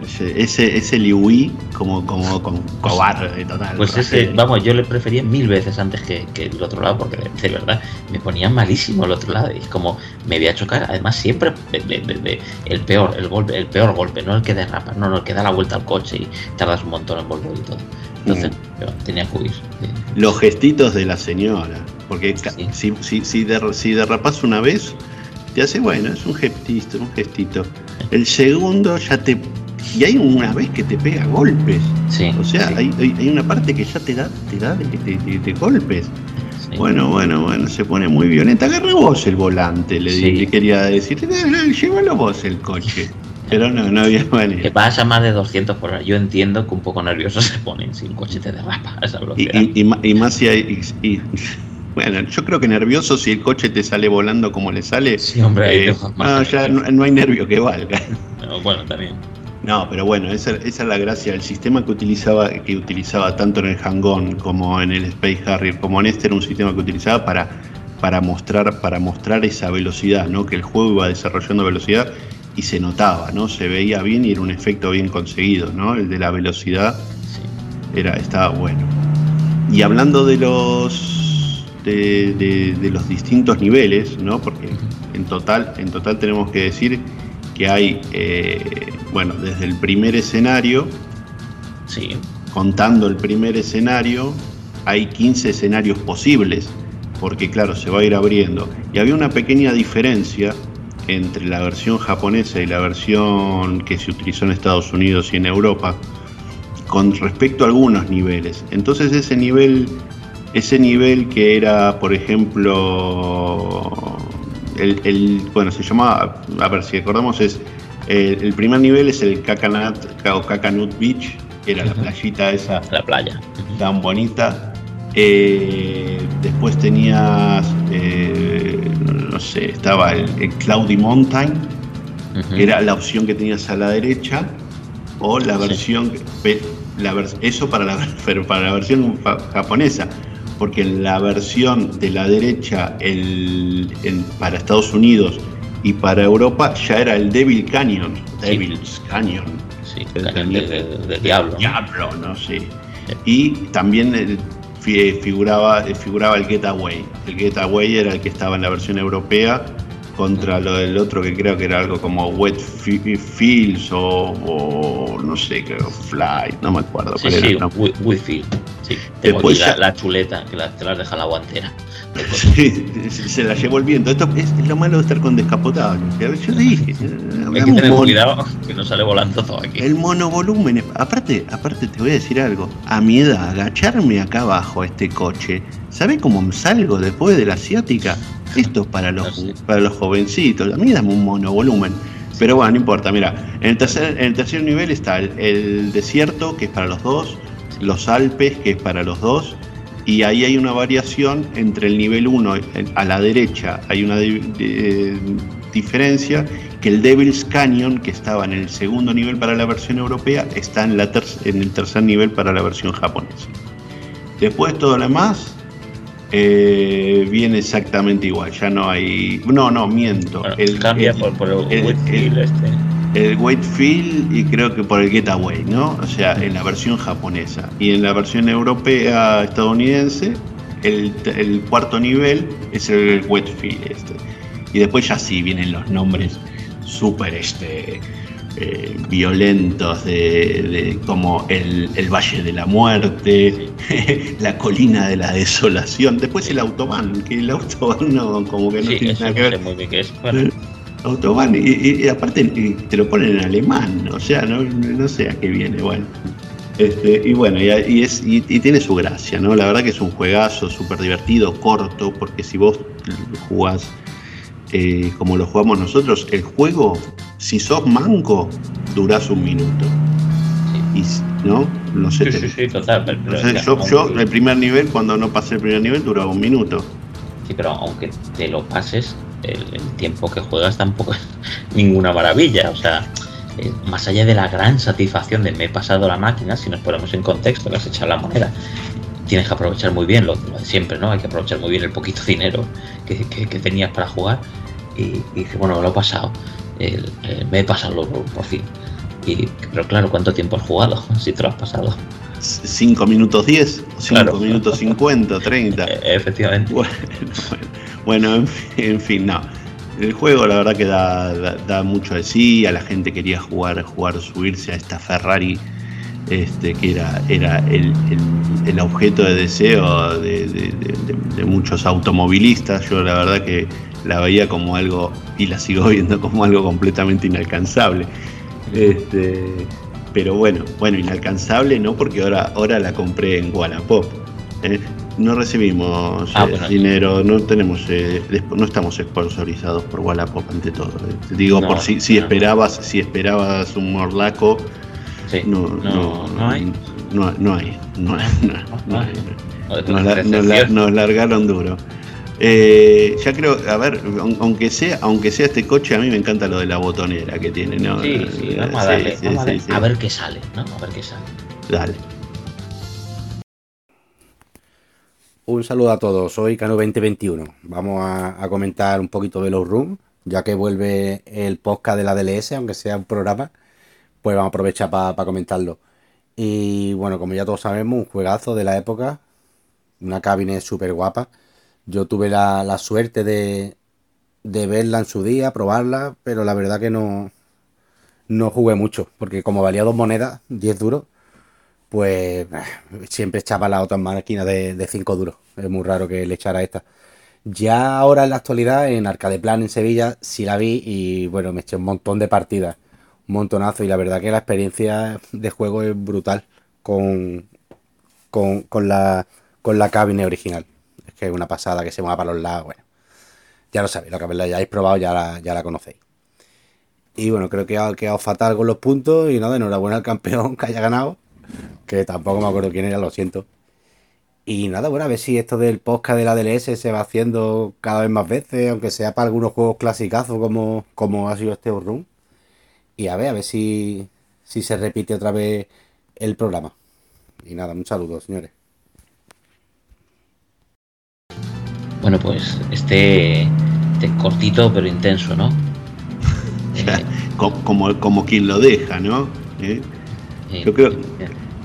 A: ese, ese, ese Liui como, como con cobarde total.
D: Pues ese, vamos, yo le prefería mil veces antes que, que el otro lado, porque de, verdad me ponía malísimo el otro lado. Y es como me voy a chocar, además siempre de- de- de- el peor, el golpe, el peor golpe, no el que derrapa, no, no, el que da la vuelta al coche y tardas un montón en volver y todo. Entonces, yo tenía que huir. de-
A: Los gestitos de la señora. Porque ca- si, si, si, der- si derrapas una vez, te hace, bueno, es un gestito, un gestito. El segundo ya te... Y hay una vez que te pega golpes. O sea, hay, hay, hay una parte que ya te da, te da de, de- de- de golpes. Bueno, bueno, bueno, se pone muy violenta. Agarra vos el volante, le,
D: Sí.
A: le quería decir. "Eh, Llévalo vos el coche. Pero no, no había manera.
D: Que vas a más de 200 por hora. Yo entiendo que un poco nervioso se ponen si un coche te derrapa a esa velocidad.
A: y- y ma- y más si hay. bueno, yo creo que nervioso si el coche te sale volando como le sale.
D: Sí, hombre,
A: eh, no, ya no, no hay nervio que valga.
D: Pero bueno, también.
A: No, pero bueno, esa, esa es la gracia. El sistema que utilizaba, que utilizaba tanto en el Hang-On como en el Space Harrier, como en este, era un sistema que utilizaba para, para, mostrar, para mostrar esa velocidad, ¿no? Que el juego iba desarrollando velocidad y se notaba, ¿no? Se veía bien y era un efecto bien conseguido, ¿no? El de la velocidad era, estaba bueno. Y hablando de los de, de- de los distintos niveles, ¿no? Porque en total, en total tenemos que decir que hay, eh, bueno, desde el primer escenario,
D: sí.
A: contando el primer escenario, hay 15 escenarios posibles, porque claro, se va a ir abriendo. Y había una pequeña diferencia entre la versión japonesa y la versión que se utilizó en Estados Unidos y en Europa, con respecto a algunos niveles. Entonces ese nivel, ese nivel que era, por ejemplo, el, el- bueno, se llamaba, a ver si recordamos, es eh, el primer nivel es el Kakanat o Kakanut Beach, que era la playita esa,
D: la playa,
A: tan bonita. Eh, después tenías, eh, no sé, estaba el, el Cloudy Mountain, que era la opción que tenías a la derecha, o la versión, la eso para la, para la versión japonesa, porque en la versión de la derecha el, para Estados Unidos y para Europa ya era el Devil Canyon, Devil's Canyon,
D: Sí,
A: el
D: cañón de- de- del diablo,
A: diablo, no sé. Y también fi- figuraba, eh, figuraba el Getaway. El Getaway era el que estaba en la versión europea contra lo del otro que creo que era algo como Wet Fi- Fields o, o no sé, creo, Fly, no me acuerdo.
D: Sí,
A: era
D: sí. Sí, tengo
A: Después
D: la chuleta que la, te la deja la guantera.
A: Sí, se la llevó el viento. Esto es, lo malo de estar con descapotable. Yo dije,
D: Hay que tener cuidado que no sale volando todo aquí.
A: El monovolumen, aparte, aparte te voy a decir algo, a mi edad, agacharme acá abajo a este coche, ¿sabe cómo salgo después de la asiática? Esto es para los, para los jovencitos, a mí dame un monovolumen. Pero bueno, no importa, mira, en el tercer, en el tercer nivel está el, el desierto, que es para los dos, los Alpes, que es para los dos, y ahí hay una variación entre el nivel 1 a la derecha, hay una di- de- diferencia que el Devil's Canyon, que estaba en el segundo nivel para la versión europea, está en, la ter- en el tercer nivel para la versión japonesa. Después todo lo demás eh, viene exactamente igual, ya no hay... No, no, miento.
D: Bueno,
A: El-
D: cambia
A: el-
D: por, por el,
A: el- el-
D: este.
A: El Wakefield y creo que por el Getaway, ¿no? O sea, en la versión japonesa. Y en la versión europea estadounidense, el, el cuarto nivel es el Wetfield este. Y después ya sí vienen los nombres súper este, eh, violentos de, de como el, el Valle de la Muerte, la colina de la desolación. Después el Autobahn, que el Autobahn no, como que no
D: Sí,
A: tiene nada que ver.
D: muy bien qué es. Bueno,
A: Autobahn, y, y- y aparte te lo ponen en alemán, o sea, no, no sé a qué viene, bueno. Este, y bueno, y, y es, y, y tiene su gracia, ¿no? La verdad que es un juegazo súper divertido, corto, porque si vos jugás eh, como lo jugamos nosotros, el juego, si sos manco, durás un minuto. Y, ¿No? No sé.
D: sí,
A: te-
D: sí, sí, total. Pero,
A: no
D: pero
A: sé,
D: ya,
A: yo, el primer nivel, cuando no pasé el primer nivel, duraba un minuto.
D: Sí, pero aunque te lo pases, el, el tiempo que juegas tampoco es ninguna maravilla. O sea, eh, más allá de la gran satisfacción de me he pasado la máquina, si nos ponemos en contexto que has echado la moneda, tienes que aprovechar muy bien lo, lo de siempre, ¿no? Hay que aprovechar muy bien el poquito dinero que, que- que tenías para jugar. Y, y dices, bueno, me lo he pasado. el- el- me he pasado por, por fin. Y, pero claro, ¿cuánto tiempo has jugado? Si te lo has pasado.
A: 5 minutos 10, 5
D: Claro.
A: minutos 50, 30.
D: Eh, efectivamente.
A: Bueno, bueno, bueno, en, fin, no. El juego la verdad que da, da- mucho de sí, a la gente quería jugar, jugar, subirse a esta Ferrari, este, que era, era el, el- objeto de deseo de, de- de- de- de muchos automovilistas. Yo la verdad que la veía como algo, y la sigo viendo como algo completamente inalcanzable. Este, pero bueno, bueno, inalcanzable no porque ahora, ahora la compré en Wallapop. ¿eh? No recibimos
D: Ah,
A: eh,
D: bueno.
A: dinero, no tenemos, eh, no estamos sponsorizados por Wallapop ante todo. eh. Te digo,
D: No,
A: por si, si
D: no.
A: esperabas, si esperabas un morlaco,
D: Sí.
A: no,
D: no, no hay.
A: no, hay, no hay, Nos, la- nos la-
D: recepción.
A: nos largaron duro. Eh, ya creo, a ver, aun- aunque sea, aunque sea este coche, a mí me encanta lo de la botonera que tiene, ¿no?
D: Sí, sí, vamos a darle,
A: sí,
D: vamos a,
A: sí.
D: a ver qué sale, ¿no? A ver qué sale.
A: Dale.
J: Un saludo a todos, soy Cano 2021. Vamos a, comentar un poquito de los Room, ya que vuelve el podcast de la DLS, aunque sea un programa, pues vamos a aprovechar para comentarlo. Y bueno, como ya todos sabemos, un juegazo de la época, una cabine súper guapa. Yo tuve la, la suerte de, de verla en su día, probarla, pero la verdad que no, no jugué mucho, porque como valía dos monedas, 10 duros, pues eh, siempre echaba las otras máquinas de 5 duros. Es muy raro que le echara esta. Ya ahora en la actualidad, en Arcade Plan en Sevilla, sí la vi y bueno, me eché un montón de partidas. Un montonazo. Y la verdad que la experiencia de juego es brutal con, con, con la, con la cabine original. Es que es una pasada que se mueva para los lados. Bueno, ya lo sabéis, lo que la hayáis probado ya la, ya la conocéis. Y bueno, creo que ha quedado fatal con los puntos. Y nada, enhorabuena al campeón que haya ganado. Que tampoco me acuerdo quién era, lo siento. Y nada, bueno, a ver si esto del podcast de la DLS se va haciendo cada vez más veces, aunque sea para algunos juegos clasicazos como, como ha sido este Outrun. Y a ver, a ver si, si se repite otra vez el programa. Y nada, un saludo, señores.
D: Bueno, pues este, este cortito pero intenso, ¿no? Eh,
A: Co- como, como quien lo deja, ¿no? ¿Eh?
D: eh,
A: Yo creo,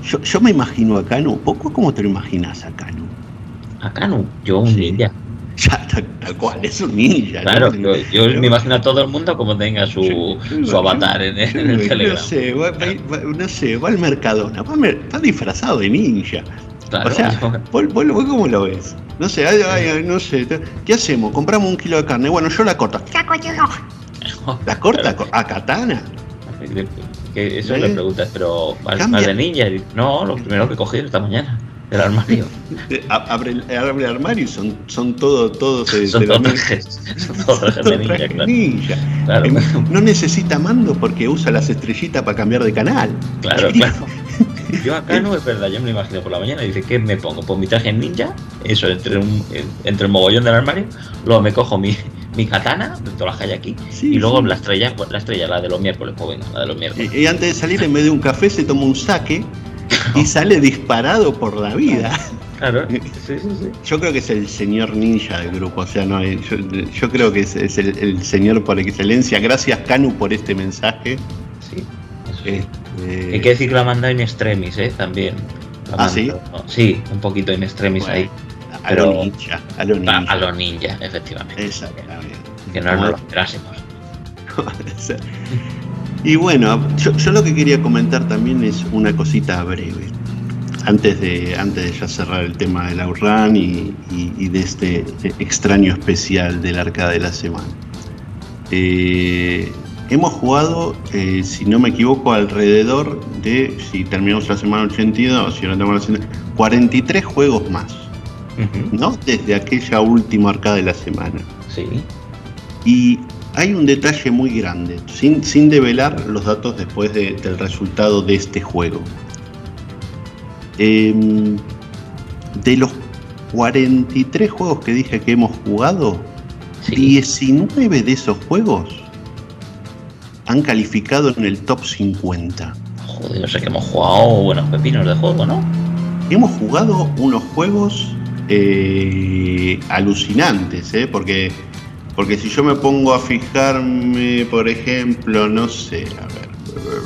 A: yo, yo me imagino a Canu, ¿poco cómo te lo imaginas a Canu?
D: Acá no, yo un
A: Sí.
D: ninja.
A: Ya, tal, tal cual, es un ninja. ¿no?
D: Claro, yo, yo me imagino a todo el mundo como tenga su, su avatar en, el- en el
A: No
D: Telegram.
A: sé, va, va- va- no sé, va al Mercadona, va, va disfrazado de ninja.
D: Claro,
A: o sea,
D: yo-
A: vos, vos- vos cómo lo ves? No sé, ay, ay, no sé, ¿qué hacemos? Compramos un kilo de carne, bueno, yo la corto. ¿La corta co- a katana?
D: Que eso
A: ¿Eh?
D: le preguntas, pero ¿vas,
A: Cambia.
D: vas de ninja? Y, No, lo primero que cogí esta mañana, del armario.
A: Eh, Abre, el- abre el armario y son, son todo, todos eh,
D: Son
A: de
D: todos trajes, son todos trajes de ninja,
A: traje
D: claro.
A: ninja.
D: Claro,
A: Eh, No necesita mando porque usa las estrellitas para cambiar de canal.
D: claro, claro. Yo acá no es verdad, yo me lo imagino por la mañana. Dice, ¿qué me pongo? Pues mi traje ninja, eso entre, un, entre el mogollón del armario. Luego me cojo mi, mi katana de todas las que hay aquí.
A: Sí,
D: y luego
A: sí.
D: la estrella, pues, la estrella, la de los miércoles, pues venga, la de los miércoles.
A: Y, y antes de salir, en vez de un café, se toma un saque y sale disparado por la vida.
D: Claro, sí, sí, sí.
A: Yo creo que es el señor ninja del grupo, o sea, no, yo, yo creo que es, es el, el señor por excelencia. Gracias, Canu, por este mensaje.
D: Sí.
A: Este,
D: Hay que decir que lo ha mandado in extremis, ¿eh? También.
A: ¿Ah, sí?
D: Sí, un poquito in extremis
A: Bueno,
D: ahí.
A: A lo ninja, a lo ninja.
D: a lo ninja, efectivamente.
A: Exactamente.
D: Que no nos lo esperásemos.
A: Y bueno, yo, yo lo que quería comentar también es una cosita breve. Antes de, antes de ya cerrar el tema del Outrun y, y- y de este extraño especial del arcade de la semana. Eh, hemos jugado, eh, si no me equivoco, alrededor de, si terminamos la semana 82, si no tenemos la semana, 43 juegos más, ¿no? Desde aquella última arcade de la semana.
D: Sí.
A: Y hay un detalle muy grande, sin, sin develar los datos después de- del resultado de este juego. Em, de los 43 juegos que dije que hemos jugado,
D: Sí.
A: 19 de esos juegos han calificado en el top 50.
D: Joder, yo sé que hemos jugado buenos pepinos de juego, ¿no?
A: Hemos jugado unos juegos eh, alucinantes, ¿eh? porque, porque si yo me pongo a fijarme, por ejemplo, no sé, a ver.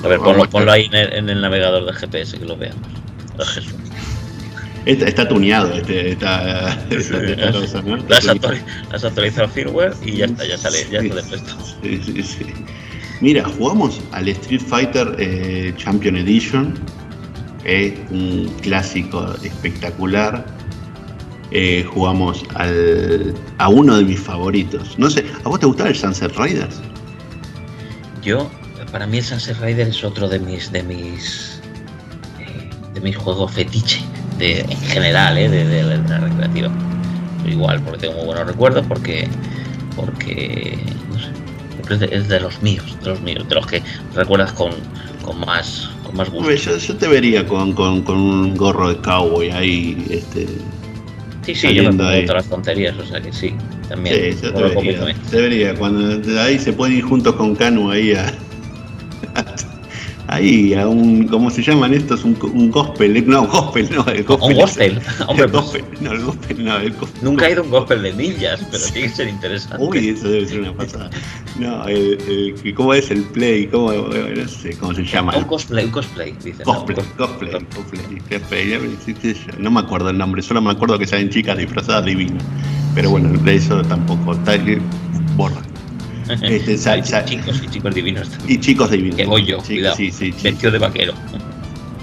D: A ver, ponlo, ahí en el, en el navegador de GPS que lo veamos. Oh, Jesús.
A: Está, está tuneado, este, está, esta- esta cosa, ¿no? Está
D: Le has, actualizado el firmware y ya está, ya sale, ya
A: Sí,
D: está puesto.
A: sí, sí, sí. Mira, jugamos al Street Fighter eh, Champion Edition, es un clásico espectacular. Eh, jugamos al, a uno de mis favoritos. No sé, ¿a vos te gustaba el Sunset Riders?
D: Yo, para mí el Sunset Rider es otro de mis de mis eh, de mis juegos fetiche de, en general, eh, de, de- de la recreativa. Igual, porque tengo muy buenos recuerdos, porque porque no sé, es de, es de los míos, de los míos, de los que recuerdas con, con más con más gusto.
A: Yo, yo te vería con, con- con un gorro de cowboy ahí. Este,
D: Sí, sí, yo me pongo
A: ahí.
D: todas las tonterías, o sea que sí, también.
A: sí, yo te vería, te vería. Cuando ahí se pueden ir juntos con Canu ahí a. Ahí, a un. ¿Cómo se llaman estos? Un, un gospel. No, gospel, no, el gospel.
D: Un gospel, hombre,
A: el
D: pues,
A: gospel, no, el gospel, no, el gospel.
D: nunca he ido a un gospel de ninjas, pero tiene que ser interesante.
A: Uy, eso debe ser una pasada. No, el, el- ¿cómo es el play? ¿Cómo, no sé cómo se llama?
D: un cosplay, un cosplay, dice. ¿no?
A: Cosplay,
D: Un
A: cosplay, cosplay, cosplay. Sí, sí, No me acuerdo el nombre, solo me acuerdo que salen chicas disfrazadas divinas. Pero bueno, de eso tampoco. Tal que borra. Este,
D: chicos y chicos divinos también.
A: Y chicos divinos.
D: Que voy yo, cuidado.
A: sí, sí, sí.
D: Vestido de vaquero.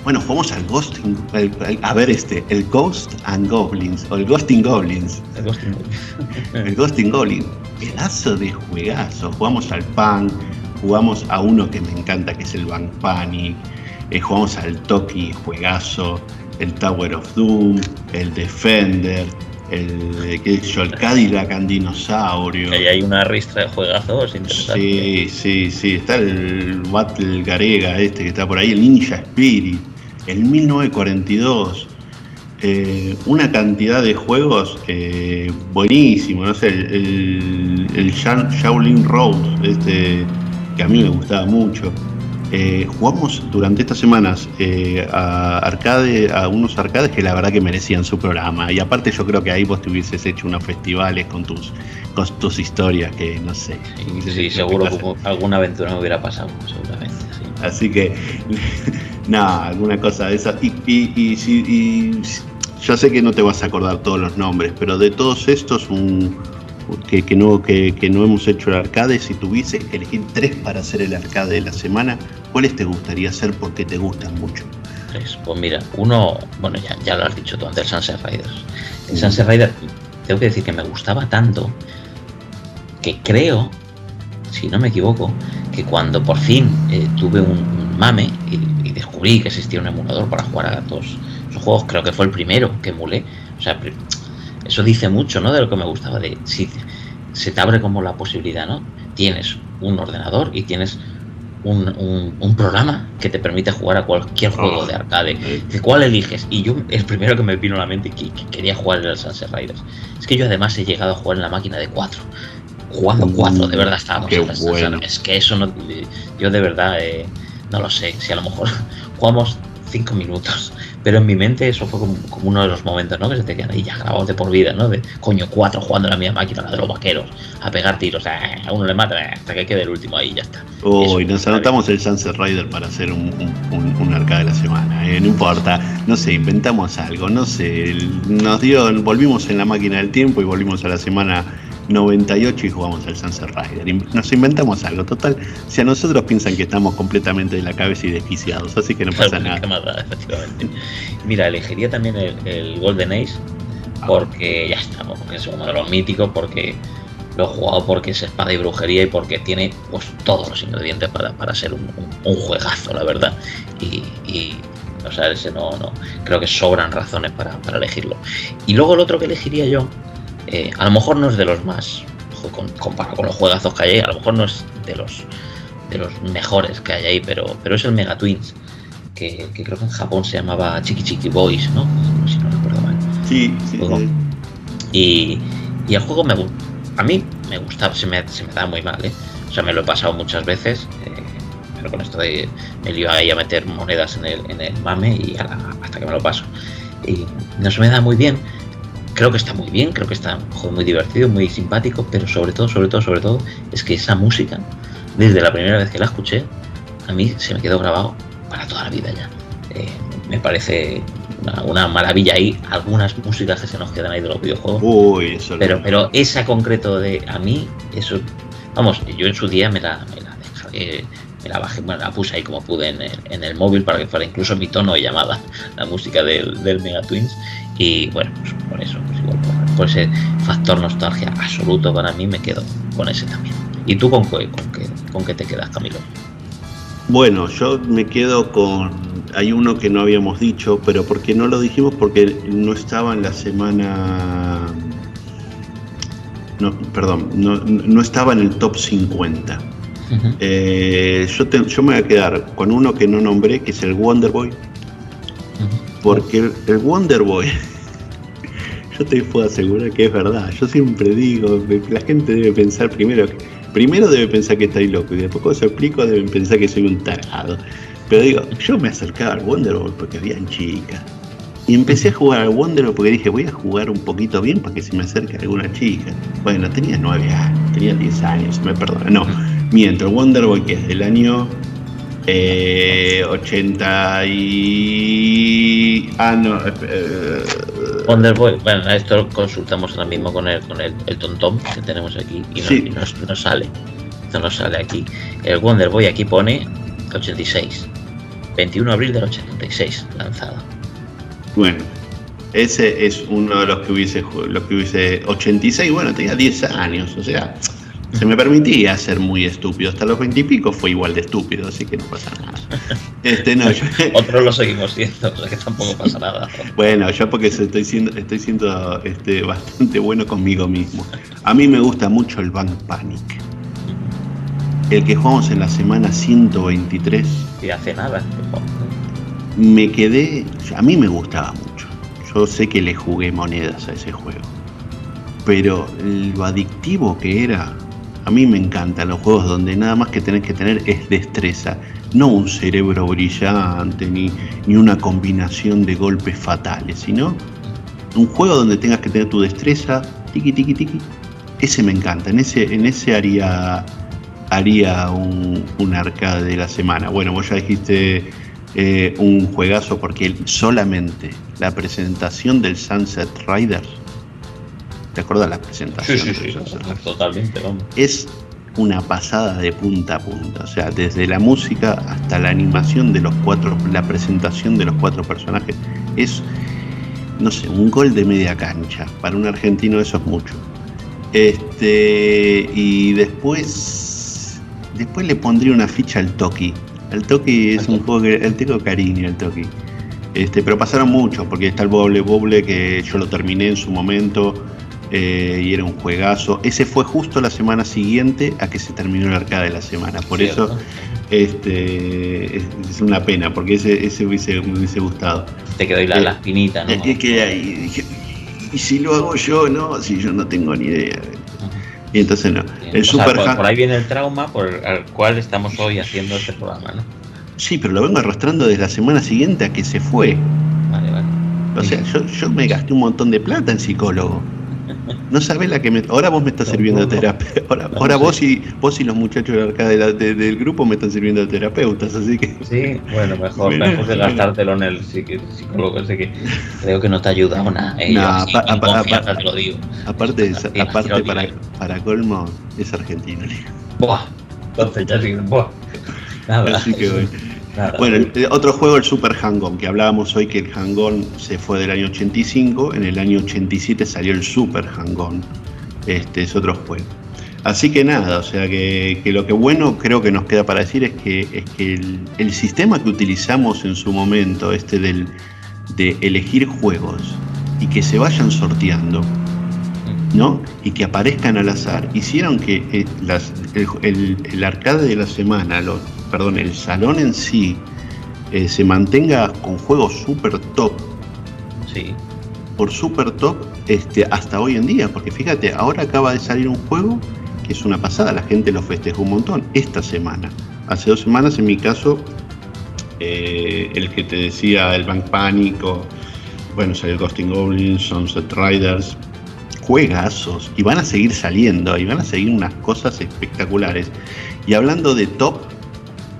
A: Bueno, jugamos al Ghosting. el- el- a ver, este, el Ghost and Goblins, o el Ghosting Goblins.
D: El Ghosting.
A: El Ghosting Goblin, pedazo de juegazo. Jugamos al Punk, jugamos a uno que me encanta, que es el Bank Panic. eh, jugamos al Toki, juegazo. El Tower of Doom, el Defender, el, eh, qué yo, el Cadillac and Dinosaurio.
D: Ahí hay una ristra de juegazos interesantes.
A: Sí, sí, sí. Está el Battle Garega este que está por ahí, el Ninja Spirit, el 1942. eh, una cantidad de juegos eh, buenísimos, no sé, el, el, el Sha- Shaolin Road, este, que a mí me gustaba mucho. Eh, jugamos durante estas semanas eh, a arcade, a unos arcades que la verdad que merecían su programa. Y aparte yo creo que ahí vos te hubieses hecho unos festivales con tus, con tus historias que no sé.
D: Sí, seguro que alguna aventura me hubiera pasado, seguramente. sí.
A: Así que, nada, alguna cosa de esa. Y, y, y y yo sé que no te vas a acordar todos los nombres, pero de todos estos, un, que, que no, que, que no hemos hecho el arcade, si tuviese que elegir tres para hacer el arcade de la semana, ¿cuáles te gustaría hacer porque te gustan mucho?
D: Tres. Pues mira, uno, bueno, ya, ya lo has dicho tú antes, el Sunset Riders. El Sunset Rider, tengo que decir que me gustaba tanto que creo, si no me equivoco, que cuando por fin eh, tuve un, un mame y, y descubrí que existía un emulador para jugar a todos esos juegos, creo que fue el primero que emulé. O sea, eso dice mucho, ¿no? De lo que me gustaba, de si se te abre como la posibilidad, ¿no? Tienes un ordenador y tienes un, un- un programa que te permite jugar a cualquier juego de arcade. ¿De ¿Cuál eliges? Y yo, el primero que me vino a la mente que, que quería jugar era el Sunset Riders. Es que yo además he llegado a jugar en la máquina de 4. Jugando
A: Mm,
D: 4, de verdad estábamos en Sunset
A: bueno.
D: Es que eso no. Yo de verdad eh, no lo sé. Si a lo mejor jugamos 5 minutos. Pero en mi mente eso fue como, como uno de los momentos, ¿no? Que se te quedan ahí ya grabados de por vida, ¿no? De coño, 4 jugando la misma máquina, la de los vaqueros, a pegar tiros, eh, a uno le mata, eh, hasta que quede el último ahí y ya está.
A: Uy, nos anotamos el Sunset Rider para hacer un, un, un- un arcade de la semana, eh, no importa, no sé, inventamos algo, no sé, nos dio, volvimos en la máquina del tiempo y volvimos a la semana 98 y jugamos al Sunset Rider. Nos inventamos algo, total, si a nosotros piensan que estamos completamente de la cabeza y desquiciados, así que no pasa
D: Claro,
A: nada.
D: Mira, elegiría también el, el Golden Ace porque ya estamos, porque es uno de los míticos, porque lo he jugado porque es espada y brujería y porque tiene pues todos los ingredientes para, para ser un, un- un juegazo, la verdad. Y, y, o sea, ese no, no, creo que sobran razones para, para elegirlo. Y luego el otro que elegiría yo, eh, a lo mejor no es de los más, con- comparado con los juegazos que hay ahí, a lo mejor no es de los de los mejores que hay ahí, pero, pero es el Mega Twins, que, que creo que en Japón se llamaba Chiki Chiki Boys, ¿no? Si no recuerdo mal.
A: Sí, sí.
D: Y, y el juego me a mí me gustaba, se me, se me da muy mal, ¿eh? O sea, me lo he pasado muchas veces, eh, pero con esto de me iba ahí a meter monedas en el, en el mame y hasta que me lo paso. Y no se me da muy bien. Creo que está muy bien, creo que está un juego muy divertido, muy simpático, pero sobre todo, sobre todo, sobre todo, es que esa música, desde la primera vez que la escuché, a mí se me quedó grabado para toda la vida ya. Eh, me parece una, una maravilla ahí, algunas músicas que se nos quedan ahí de los videojuegos.
A: Uy, eso
D: Pero, pero esa concreto de a mí, eso, vamos, yo en su día me la, me la descargué, me la bajé, bueno, la puse ahí como pude en el, en el móvil para que fuera incluso mi tono de llamada, la música del, del Mega Twins. Y bueno, pues por eso, pues igual, por, ese factor nostalgia absoluto para mí, me quedo con ese también. ¿Y tú con qué, con qué, con qué te quedas, Camilo?
A: Bueno, yo me quedo con. Hay uno que no habíamos dicho, pero porque no lo dijimos porque no estaba en la semana. No, perdón, no, no estaba en el top 50. Eh, yo, te- yo me voy a quedar con uno que no nombré, que es el Wonder Boy. Porque el, el Wonder Boy, yo te puedo asegurar que es verdad. Yo siempre digo la gente debe pensar primero, primero debe pensar que estoy loco y después cuando se explico deben pensar que soy un tarado. Pero digo, yo me acercaba al Wonder Boy porque habían chicas. Y empecé a jugar al Wonder Boy porque dije, voy a jugar un poquito bien para que se me acerque alguna chica. Bueno, tenía 9 años, tenía 10 años, se me perdona. No, miento, el Wonder Boy que es del año eh, 80 y... Ah, no. eh,
D: Wonder Boy, bueno, esto lo consultamos ahora mismo con el, con el, el tontón que tenemos aquí y no,
A: Sí.
D: y no sale. Esto no sale aquí. El Wonder Boy aquí pone 86. 21 de abril del 86 lanzado.
A: Bueno, ese es uno de los que hubiese, los que hubiese 86, bueno, tenía 10 años, o sea, se me permitía ser muy estúpido. Hasta los 20 y pico fue igual de estúpido, así que no pasa nada. Este, no, yo-
D: Otros lo seguimos siendo, o sea que tampoco pasa nada.
A: bueno, yo porque estoy siendo, estoy siendo este, bastante bueno conmigo mismo. A mí me gusta mucho el Bank Panic. El que jugamos en la semana 123.
D: Y hace nada.
A: me quedé, a mí me gustaba mucho. Yo sé que le jugué monedas a ese juego. Pero lo adictivo que era, a mí me encantan los juegos donde nada más que tenés que tener es destreza. No un cerebro brillante ni, ni una combinación de golpes fatales, sino un juego donde tengas que tener tu destreza, tiki tiki tiki. Ese me encanta, en ese, en ese haría, haría un, un arcade de la semana. Bueno, vos ya dijiste eh, un juegazo porque solamente la presentación del Sunset Riders, ¿te acuerdas la
D: Sí,
A: presentación?
D: sí, sí,
A: Riders?
D: totalmente, vamos.
A: Es una pasada de punta a punta, o sea, desde la música hasta la animación de los cuatro, la presentación de los cuatro personajes, es, no sé, un gol de media cancha. Para un argentino eso es mucho. Este, y después, después le pondría una ficha al Toki. El Toki es un juego que el tengo cariño al Toki. Este, pero pasaron muchos, porque está el Boble Boble que yo lo terminé en su momento eh, y era un juegazo. Ese fue justo la semana siguiente a que se terminó el arcade de la semana. Por
D: Cierto.
A: eso Este, es, es una pena, porque ese, ese hubiese, me hubiese gustado.
D: Te quedó ahí la,
A: Eh,
D: la espinita, ¿no?
A: Es que quedé ahí, dije, ¿y si lo hago yo? No, si yo no tengo ni idea. Y entonces no.
D: Bien.
A: El
D: sea,
A: Super
D: por, ahí viene el trauma por el al cual estamos hoy haciendo este programa, ¿no?
A: Sí, pero lo vengo arrastrando desde la semana siguiente a que se fue.
D: Vale, vale.
A: O sea, yo, yo me gasté un montón de plata en psicólogo. No sabés la que me. Ahora vos me estás sirviendo de terapia. Ahora, ahora vos y vos y los muchachos de acá de la- de- del grupo me están sirviendo de terapeutas, así que.
D: Sí, bueno, mejor, mejor
A: bueno.
D: gastártelo en el psicólogo ese que creo que no te ha ayudado nada. Eh,
A: No,
D: así, con
A: apa-
D: te lo digo.
A: Aparte, es- aparte para, para colmo, es argentino.
D: Buah, entonces ya sí, buah. Nada.
A: Así que bueno. Bueno, otro juego, el Super Hang-On, que hablábamos hoy que el Hang-On se fue del año 85, en el año 87 salió el Super Hang-On. Este es otro juego. Así que nada, o sea que, lo que bueno creo que nos queda para decir es que, es que el, sistema que utilizamos en su momento, este del, de elegir juegos y que se vayan sorteando, ¿no? Y que aparezcan al azar, hicieron que eh, el, el- arcade de la semana, lo- perdón, el salón en sí, eh, se mantenga con juegos super top,
D: Sí,
A: por super top, este, hasta hoy en día, porque fíjate, ahora acaba de salir un juego que es una pasada, la gente lo festejó un montón, esta semana. Hace dos semanas, en mi caso, eh, el que te decía, el Bank Panic, o, bueno, salió Ghosting Goblins, Sunset Riders, juegazos, y van a seguir saliendo, y van a seguir unas cosas espectaculares. Y hablando de top,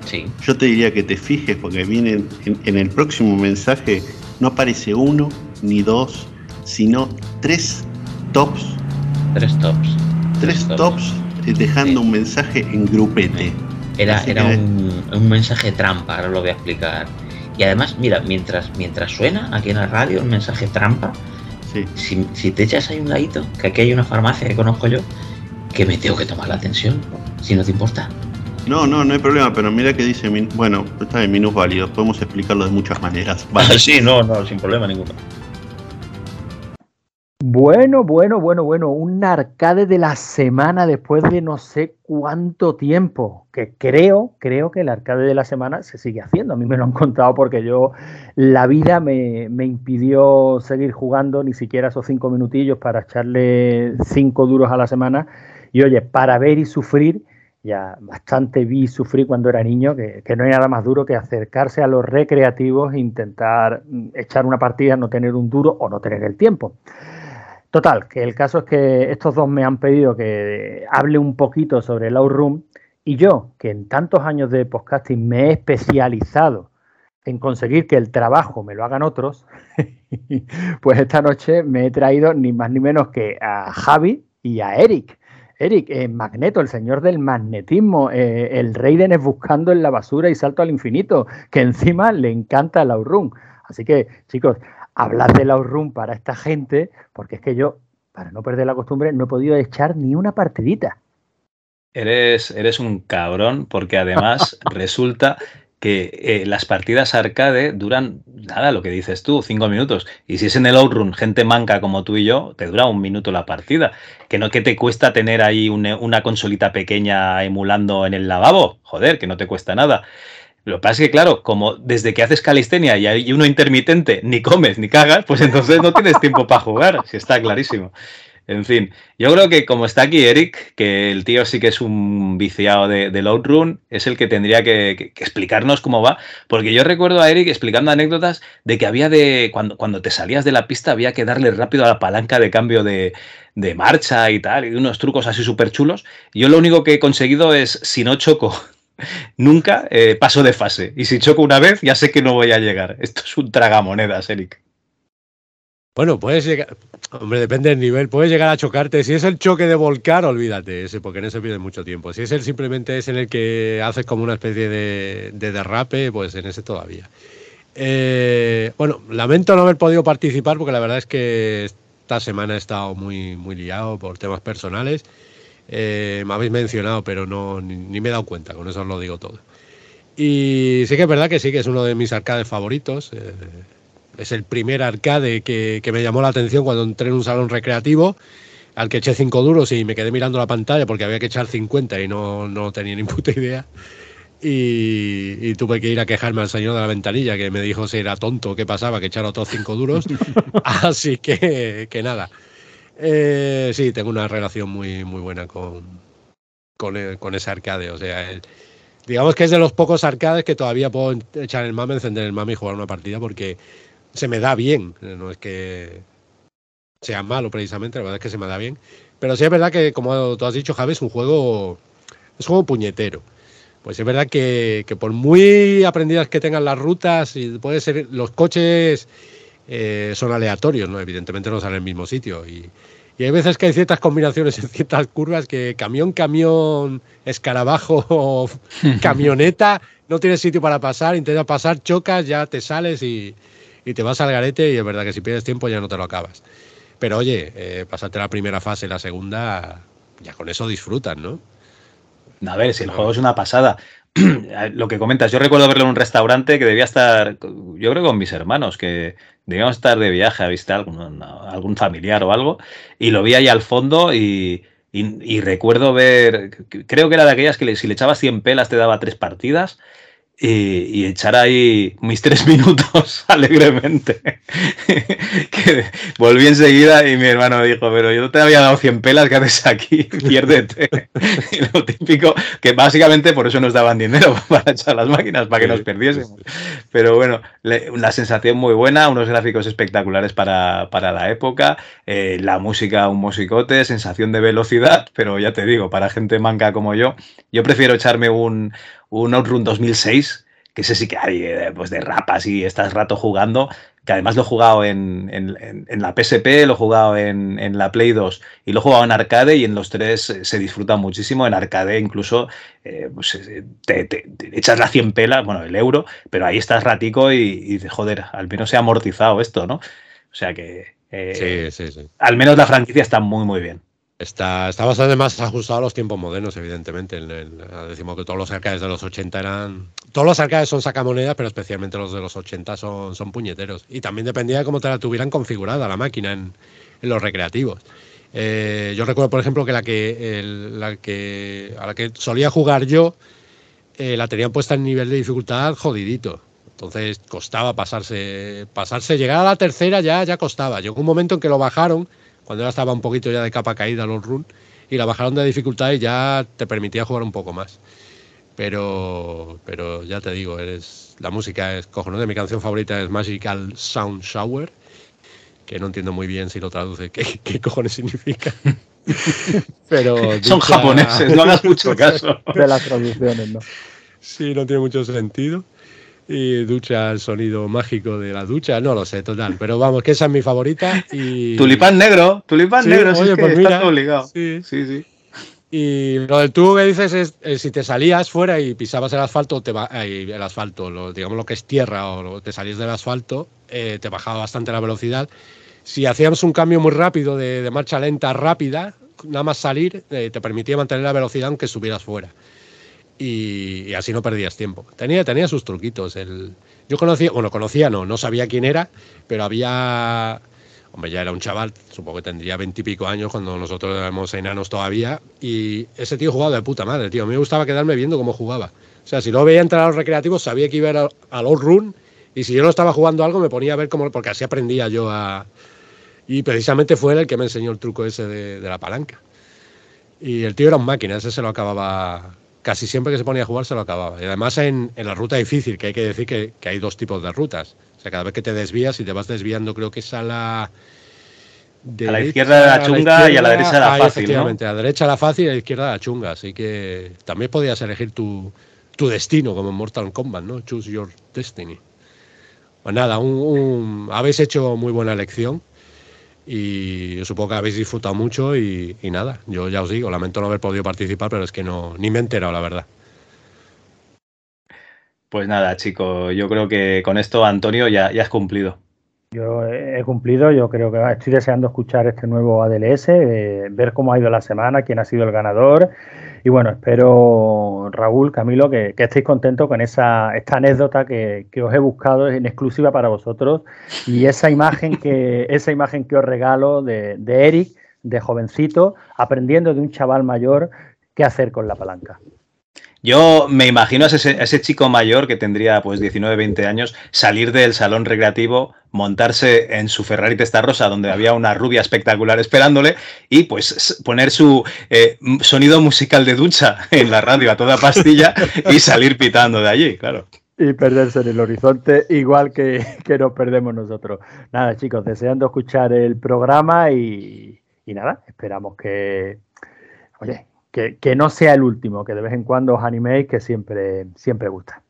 D: sí.
A: yo te diría que te fijes, porque viene en, en el próximo mensaje, no aparece uno ni dos, sino tres tops,
D: Tres tops.
A: tres tops eh, dejando un mensaje en grupete.
D: Era, era un, un mensaje trampa, ahora lo voy a explicar. Y además, mira, mientras, mientras suena aquí en la radio el mensaje trampa,
A: Sí.
D: si, si te echas ahí un ladito, que aquí hay una farmacia que conozco yo, que me tengo que tomar la atención, si no te importa.
A: No, no, no hay problema, pero mira que dice, min- bueno, está en minus válidos, podemos explicarlo de muchas maneras. Vale.
D: sí, no, no, sin problema ninguno.
K: Bueno, bueno, bueno, bueno, un arcade de la semana después de no sé cuánto tiempo, que creo, creo que el arcade de la semana se sigue haciendo. A mí me lo han contado porque yo, la vida me, me impidió seguir jugando ni siquiera esos cinco minutillos para echarle cinco duros a la semana. Y oye, para ver y sufrir, ya bastante vi y sufrí cuando era niño, que, que no hay nada más duro que acercarse a los recreativos e intentar mm, echar una partida, no tener un duro o no tener el tiempo. Total, que el caso es que estos dos me han pedido que hable un poquito sobre el Outroom y yo, que en tantos años de podcasting me he especializado en conseguir que el trabajo me lo hagan otros, pues esta noche me he traído ni más ni menos que a Javi y a Eric. Eric, eh, Magneto, el señor del magnetismo, eh, el rey de Nes buscando en la basura y salto al infinito, que encima le encanta el Outroom. Así que, chicos, hablad del Outroom para esta gente, porque es que yo, para no perder la costumbre, no he podido echar ni una partidita.
L: Eres, eres un cabrón porque además resulta que eh, las partidas arcade duran, nada, lo que dices tú, cinco minutos. Y si es en el Outrun, gente manca como tú y yo, te dura un minuto la partida. Que no que te cuesta tener ahí un- una consolita pequeña emulando en el lavabo. Joder, que no te cuesta nada. Lo que pasa es que, claro, como desde que haces calistenia y hay uno intermitente, ni comes ni cagas, pues entonces no tienes tiempo para jugar, si está clarísimo. En fin, yo creo que como está aquí Eric, que el tío sí que es un viciado de, del Outrun, es el que tendría que explicarnos cómo va, porque yo recuerdo a Eric explicando anécdotas de que había de, cuando, cuando te salías de la pista había que darle rápido a la palanca de cambio de, de marcha y tal, y unos trucos así súper chulos. Yo lo único que he conseguido es, si no choco nunca, eh, paso de fase, y si choco una vez ya sé que no voy a llegar. Esto es un tragamonedas, Eric.
M: Bueno, puedes llegar, hombre, depende del nivel, puedes llegar a chocarte. Si es el choque de volcar, olvídate, ese, porque en ese pierde mucho tiempo. Si es el simplemente es en el que haces como una especie de, de derrape, pues en ese todavía. Eh, bueno, lamento no haber podido participar porque la verdad es que esta semana he estado muy, muy liado por temas personales. Eh, me habéis mencionado, pero no, ni, ni me he dado cuenta, con eso os lo digo todo. Y sí que es verdad que sí, que es uno de mis arcades favoritos. eh, es el primer arcade que, que me llamó la atención cuando entré en un salón recreativo, al que eché cinco duros y me quedé mirando la pantalla porque había que echar 50 y no, no tenía ni puta idea. Y, y tuve que ir a quejarme al señor de la ventanilla que me dijo si era tonto, qué pasaba, que echara otros cinco duros. Así que, que nada. Eh, sí, tengo una relación muy, muy buena con, con, eh, con ese arcade. O sea, el- digamos que es de los pocos arcades que todavía puedo echar el mame, encender el mame y jugar una partida porque se me da bien. No es que sea malo precisamente, la verdad es que se me da bien. Pero sí es verdad que, como tú has dicho, Javi, es un juego, es un puñetero. Pues es verdad que, que por muy aprendidas que tengan las rutas, y puede ser los coches eh, son aleatorios, ¿no? Evidentemente no salen en el mismo sitio. Y, y hay veces que hay ciertas combinaciones en ciertas curvas que camión, camión, escarabajo camioneta, no tienes sitio para pasar, intentas pasar, chocas, ya te sales y, y te vas al garete y es verdad que si pierdes tiempo ya no te lo acabas. Pero oye, eh, pasarte la primera fase, la segunda, ya con eso disfrutas, ¿no?
L: A ver, si el juego es una pasada. Lo que comentas, yo recuerdo verlo en un restaurante que debía estar, yo creo con mis hermanos, que debíamos estar de viaje a visitar algún, algún familiar o algo, y lo vi ahí al fondo y, y- y recuerdo ver, creo que era de aquellas que le- si le echabas 100 pelas te daba tres partidas. Y, y echar ahí mis tres minutos alegremente. que volví enseguida y mi hermano dijo, pero yo te había dado 100 pelas, ¿qué haces aquí? Piérdete. Y lo típico, que básicamente por eso nos daban dinero para echar las máquinas, para que nos perdiésemos. Pero bueno, una sensación muy buena, unos gráficos espectaculares para, para la época, eh, la música un musicote, sensación de velocidad, pero ya te digo, para gente manca como yo, yo prefiero echarme un, un Outrun 2006, que ese sí que hay eh, pues de rapas y estás rato jugando, que además lo he jugado en, en- en- la PSP, lo he jugado en, en la Play 2 y lo he jugado en arcade y en los tres eh, se disfruta muchísimo. En arcade incluso eh, pues, te, te- te echas la 100 pelas, bueno, el euro, pero ahí estás ratico y, y dices, joder, al menos se ha amortizado esto, ¿no? O sea que eh,
M: Sí, sí, sí.
L: al menos la franquicia está muy, muy bien.
M: Está, está bastante más ajustado a los tiempos modernos, evidentemente. El- decimos que todos los arcades de los 80 eran. Todos los arcades son sacamonedas, pero especialmente los de los 80 son, son puñeteros. Y también dependía de cómo te la tuvieran configurada la máquina en, en los recreativos. Eh, yo recuerdo, por ejemplo, que la que, la que a la que solía jugar yo eh, la tenían puesta en nivel de dificultad jodidito. Entonces costaba pasarse, pasarse, llegar a la tercera ya, ya costaba. Llegó un momento en que lo bajaron, cuando ya estaba un poquito ya de capa caída los run, y la bajaron de dificultad y ya te permitía jugar un poco más. Pero, pero ya te digo, eres, la música es cojonuda. Mi canción favorita es Magical Sound Shower, que no entiendo muy bien si lo traduce, qué, qué cojones significa. Pero
L: Son
M: ducha-
L: japoneses, no hagas mucho caso.
K: De las traducciones, ¿no?
M: Sí, no tiene mucho sentido. Y ducha, el sonido mágico de la ducha, no lo sé, total. Pero vamos, que esa es mi favorita. Y...
L: Tulipán negro, tulipán
M: Sí,
L: negro, si
M: oye,
L: es que
M: pues
L: está
M: mira,
L: todo ligado.
M: Sí,
L: sí, sí.
M: Y lo del tubo que dices es, eh, si te salías fuera y pisabas el asfalto, te ba- ay, el asfalto, lo- digamos lo que es tierra o lo- te salías del asfalto, eh, te bajaba bastante la velocidad. Si hacíamos un cambio muy rápido de, de marcha lenta a rápida, nada más salir, eh, te permitía mantener la velocidad aunque estuvieras fuera. Y, así no perdías tiempo. Tenía, tenía sus truquitos. El, yo conocía, bueno, conocía, no, no sabía quién era, pero había Hombre, ya era un chaval, supongo que tendría veintipico años cuando nosotros éramos enanos todavía. Y ese tío jugaba de puta madre, tío. A mí me gustaba quedarme viendo cómo jugaba. O sea, si lo veía entrar a los recreativos, sabía que iba a ir al- All Run. Y si yo no estaba jugando algo, me ponía a ver cómo. Porque así aprendía yo a. Y precisamente fue él el que me enseñó el truco ese de, de la palanca. Y el tío era un máquina, ese se lo acababa. Casi siempre que se ponía a jugar se lo acababa. Y además en, en la ruta difícil, que hay que decir que, que hay dos tipos de rutas. O sea, cada vez que te desvías y te vas desviando, creo que es a la.
L: A la izquierda de la chunga y a la derecha la
M: ahí,
L: fácil,
M: a la derecha la fácil y a la izquierda la chunga. Así que también podías elegir tu, tu destino, como en Mortal Kombat, ¿no? Choose your destiny. Pues nada, un, un- habéis hecho muy buena elección y yo supongo que habéis disfrutado mucho y, y nada, yo ya os digo, lamento no haber podido participar, pero es que no, ni me he enterado, la verdad.
L: Pues nada, chicos, yo creo que con esto, Antonio, ya, ya has cumplido.
K: Yo he cumplido, yo creo que estoy deseando escuchar este nuevo ADLS, eh, ver cómo ha ido la semana, quién ha sido el ganador. Y bueno, espero, Raúl, Camilo, que, que estéis contentos con esa, esta anécdota que, que os he buscado en exclusiva para vosotros. Y esa imagen que, esa imagen que os regalo de, de Eric, de jovencito, aprendiendo de un chaval mayor qué hacer con la palanca.
L: Yo me imagino a ese, a ese, chico mayor que tendría pues 19, 20 años salir del salón recreativo, montarse en su Ferrari Testarossa donde había una rubia espectacular esperándole y pues poner su eh, sonido musical de ducha en la radio a toda pastilla y salir pitando de allí, claro.
K: Y perderse en el horizonte igual que, que nos perdemos nosotros. Nada chicos, deseando escuchar el programa y, y nada, esperamos que, oye, que, que, no sea el último, que de vez en cuando os animéis, que siempre, siempre gusta.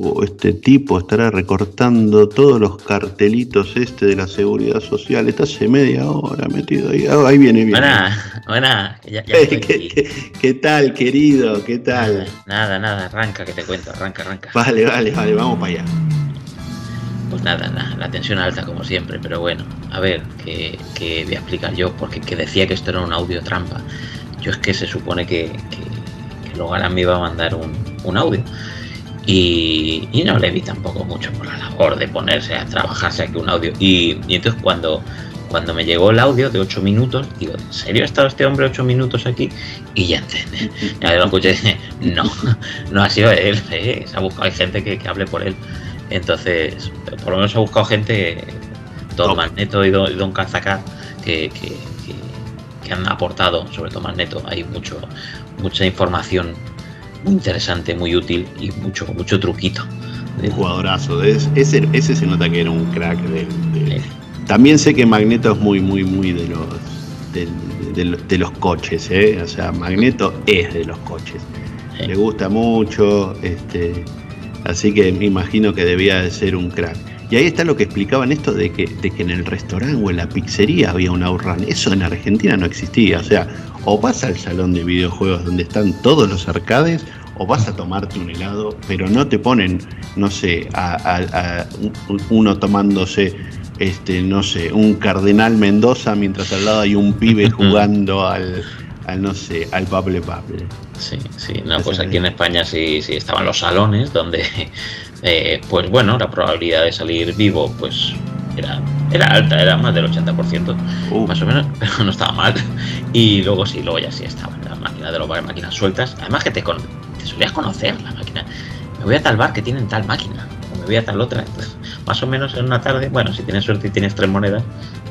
A: Oh, este tipo estará recortando todos los cartelitos este de la seguridad social. Está hace media hora metido ahí. Oh, ahí viene, viene.
D: Buena, buena. Ya, ya
A: ¿Qué, qué, qué, tal, querido? ¿Qué tal?
D: Nada, nada, arranca que te cuento, arranca, arranca.
A: Vale, vale, vale, vamos para allá.
D: Pues nada, la, la, tensión alta como siempre, pero bueno, a ver, que, que, voy a explicar yo, porque que decía que esto era un audio trampa. Yo es que se supone que, que, que me iba a mandar un, un audio. Y, y, no le vi tampoco mucho por la labor de ponerse a trabajarse aquí un audio. Y, y entonces cuando, cuando me llegó el audio de 8 minutos, digo, ¿en serio ha estado este hombre 8 minutos aquí? Y ya entendí. Ya lo escuché, no, no ha sido él, eh, se ha buscado, hay gente que, que hable por él. Entonces, por lo menos ha buscado gente, Don Magneto y Don, y don Kazakat, que, que, que, que, han aportado, sobre todo Magneto, hay mucho, mucha información muy interesante, muy útil y mucho, mucho truquito.
A: Un jugadorazo, ese, ese se nota que era un crack. De, de... También sé que Magneto es muy, muy, muy de los de, de, de los coches, ¿eh? o sea, Magneto es de los coches. Sí. Le gusta mucho, este, Así que me imagino que debía de ser un crack. Y ahí está lo que explicaban esto de que, de que en el restaurante o en la pizzería había un outrun. Eso en Argentina no existía. O sea, o vas al salón de videojuegos donde están todos los arcades, o vas a tomarte un helado, pero no te ponen, no sé, a, a, a uno tomándose, este, no sé, un Cardenal Mendoza mientras al lado hay un pibe jugando al, al no sé, al Pable Pable.
D: Sí, sí, no, pues aquí en España sí, sí estaban los salones donde, eh, pues bueno, la probabilidad de salir vivo, pues era, era alta, era más del 80%, uh. más o menos, pero no estaba mal. Y luego sí, luego ya sí estaban las máquinas de los bares, máquinas sueltas. Además que te, con, te solías conocer la máquina. Me voy a tal bar que tienen tal máquina, o me voy a tal otra. Entonces, más o menos en una tarde, bueno, si tienes suerte y tienes tres monedas,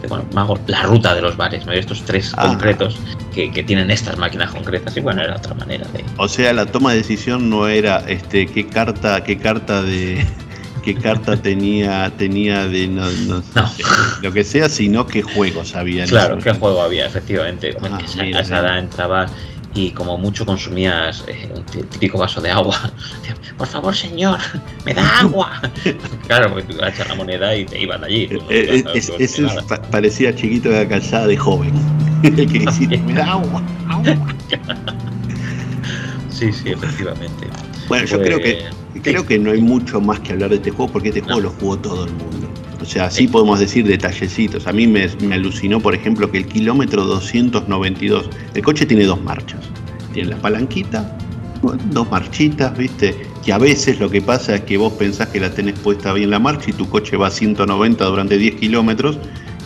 D: bueno, me hago la ruta de los bares, ¿no? hay estos tres ah. concretos que, que, tienen estas máquinas concretas y bueno, era otra manera de...
A: O sea, la toma de decisión no era este qué carta, qué carta de qué carta tenía tenía de no, no, no. Sé, lo que sea, sino qué juegos había.
D: Claro, qué juego había, efectivamente. Ah, esa, mira, esa edad entrabas y como mucho consumías eh, un típico vaso de agua. Por favor, señor, me da agua. claro, porque tú echas la moneda y te ibas de allí. No,
A: eh, es, ese es, parecía chiquito de la calzada de joven. El que decía, me da agua, agua.
D: sí, sí, efectivamente.
A: Bueno, yo pues, creo que creo que no hay mucho más que hablar de este juego porque este juego lo jugó todo el mundo. O sea, sí podemos decir detallecitos. A mí me, me, alucinó, por ejemplo, que el kilómetro 292, el coche tiene dos marchas. Tiene la palanquita, dos marchitas, ¿viste? Que a veces lo que pasa es que vos pensás que la tenés puesta bien la marcha y tu coche va a 190 durante 10 kilómetros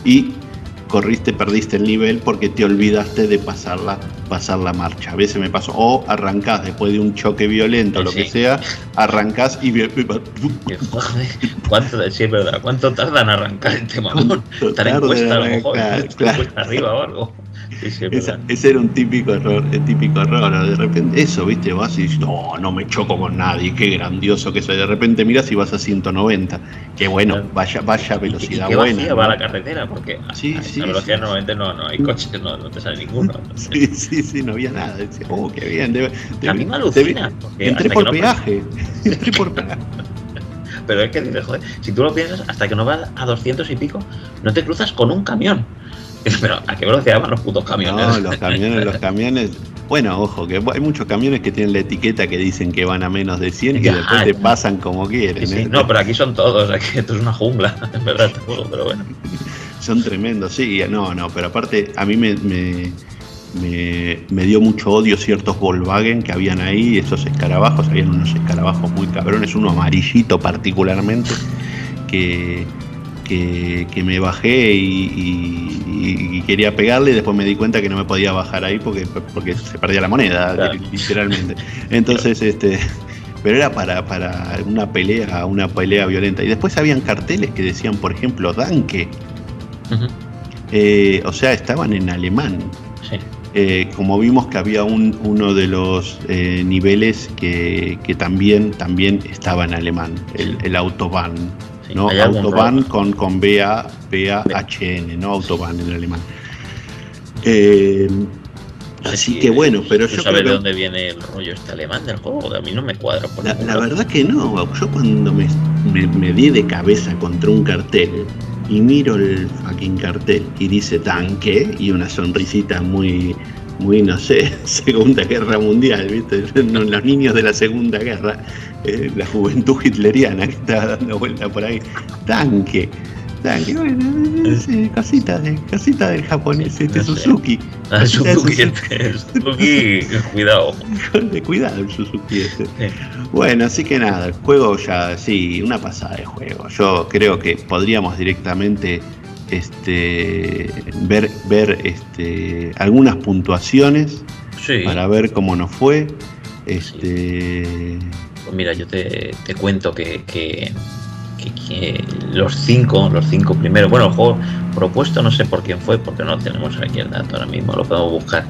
A: y corriste, perdiste el nivel porque te olvidaste de pasarla, pasar la marcha. A veces me pasó, o arrancás después de un choque violento, sí, lo que sea, arrancás y...
D: ¿Cuánto, sí, es verdad, ¿cuánto tardan en arrancar este mamón? Estar en cuesta a lo mejor, claro. cuesta arriba o algo.
A: Sí, Esa, ese era un típico error, el típico error. De repente, eso, viste, vas y dices, no, no me choco con nadie, qué grandioso que soy. De repente miras y vas a 190. Qué bueno, vaya, vaya velocidad
D: y, y
A: buena.
D: ¿no? va la carretera, porque sí, a, sí, a velocidad normalmente no, no hay coches, no, no te sale ninguno.
A: Sí, sí, sí, no había nada. Decía, oh, qué bien. Debe,
D: debe, a mí me alucina.
A: Entré por no peaje. entré por peaje.
D: Pero es que joder, si tú lo piensas, hasta que no vas a 200 y pico, no te cruzas con un camión. Pero ¿a qué velocidad van los putos camiones?
A: No, los camiones, los camiones. Bueno, ojo, que hay muchos camiones que tienen la etiqueta que dicen que van a menos de 100 y después te pasan como quieren.
D: Sí, sí. ¿eh? No, pero aquí son todos, aquí esto es una jungla, en verdad, pero bueno.
A: Son tremendos, sí, no, no, pero aparte a mí me, me, me, me dio mucho odio ciertos Volkswagen que habían ahí, esos escarabajos, habían unos escarabajos muy cabrones, uno amarillito particularmente, que que, que, me bajé y, y, y, y quería pegarle y después me di cuenta que no me podía bajar ahí porque, porque se perdía la moneda,
D: Claro.
A: literalmente. Entonces, este, pero era para, para una pelea, una pelea violenta. Y después habían carteles que decían, por ejemplo, Danke. Eh, o sea, estaban en alemán. Eh, como vimos que había un, uno de los eh, niveles que, que también, también estaba en alemán, el, el Autobahn.
D: Sí,
A: ¿no? Autobahn con, con BA, BAHN, no Autobahn en alemán. Eh, así que bueno, pero
D: ¿Tú
A: yo
D: sabes
A: creo que-
D: de dónde viene el rollo este alemán del juego? A mí no me cuadra. Por
A: La, la verdad que no. Yo cuando me, me, me di de cabeza contra un cartel y miro el fucking cartel y dice tanque y una sonrisita muy, muy no sé, Segunda Guerra Mundial, ¿viste? Los niños de la Segunda Guerra, eh, la juventud hitleriana que estaba dando vuelta por ahí. Tanque. Eh, casita, de, casita del japonés, este. Suzuki.
D: Ah, Suzuki, este, Suzuki, cuidado.
A: cuidado el Suzuki este. Bueno, así que nada, el juego ya, sí, una pasada de juego. Yo creo que podríamos directamente este, ver, ver este, algunas puntuaciones
D: Sí.
A: para ver cómo nos fue. Este,
D: Pues mira, yo te, te cuento que, que- que- que los cinco, los cinco primeros, bueno, el juego propuesto no sé por quién fue, porque no tenemos aquí el dato ahora mismo, lo podemos buscar,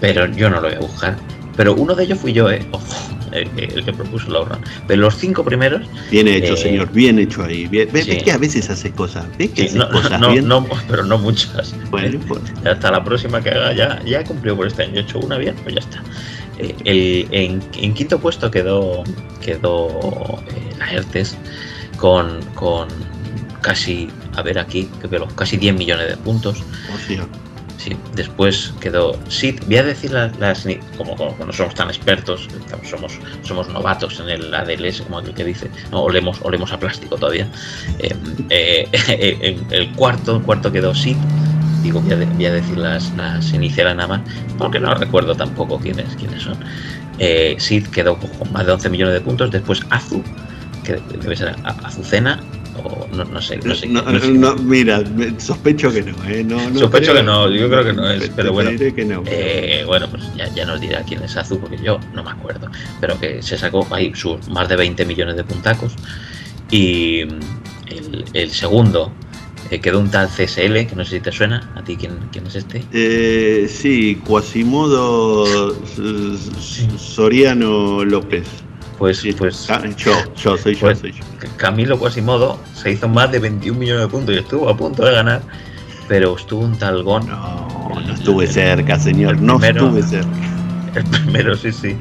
D: pero yo no lo voy a buscar. Pero uno de ellos fui yo, eh, ojo, el, que- el que propuso la horror. Pero los cinco primeros,
A: bien hecho,
D: Eh,
A: señor, bien hecho ahí. Bien- ¿Ves,
D: sí.
A: ves que a veces haces cosas? ¿Ves que
D: sí,
A: haces
D: no,
A: cosas
D: no,
A: bien?
D: no, pero no muchas.
A: Bueno,
D: Eh,
A: pues,
D: hasta la próxima que haga ya, ya he cumplido por este año, he hecho una bien, pues ya está. Eh, el- en, en quinto puesto quedó quedó eh, la con, con casi, a ver aquí, que veo, casi 10 millones de puntos.
A: o sea,
D: Sí, después quedó SID. Voy a decir las, las- como, como no somos tan expertos, somos, somos novatos en el ADLS, como aquel que dice, no, olemos, olemos a plástico todavía. Eh, eh, en el cuarto, el cuarto quedó SID. Digo, voy a, voy a decir las, las iniciales nada más, porque no recuerdo tampoco quiénes, quiénes son. Eh, SID quedó con más de 11 millones de puntos. Después Azu, que debe ser Azucena, o no, no sé. No sé
A: no,
D: no sé.
A: no, mira, sospecho que no, ¿eh?
D: Sospecho
A: creo.
D: que no, yo creo que no es,
A: Te-
D: pero
A: te
D: bueno.
A: diré que no.
D: Eh, bueno, pues ya, ya nos dirá quién es Azu, porque yo no me acuerdo. Pero que se sacó ahí sus más de 20 millones de puntacos. Y el, el segundo eh, quedó un tal CSL, que no sé si te suena. ¿A ti quién, quién es este?
A: Eh, sí, Quasimodo Soriano López.
D: Pues, pues
A: yo, yo, soy yo,
D: Pues-
A: soy yo.
D: Camilo Quasimodo se hizo más de 21 millones de puntos y estuvo a punto de ganar. Pero estuvo un talgón.
A: No, no estuve cerca, señor, no
D: primero-
A: estuve cerca.
D: El primero, sí, sí.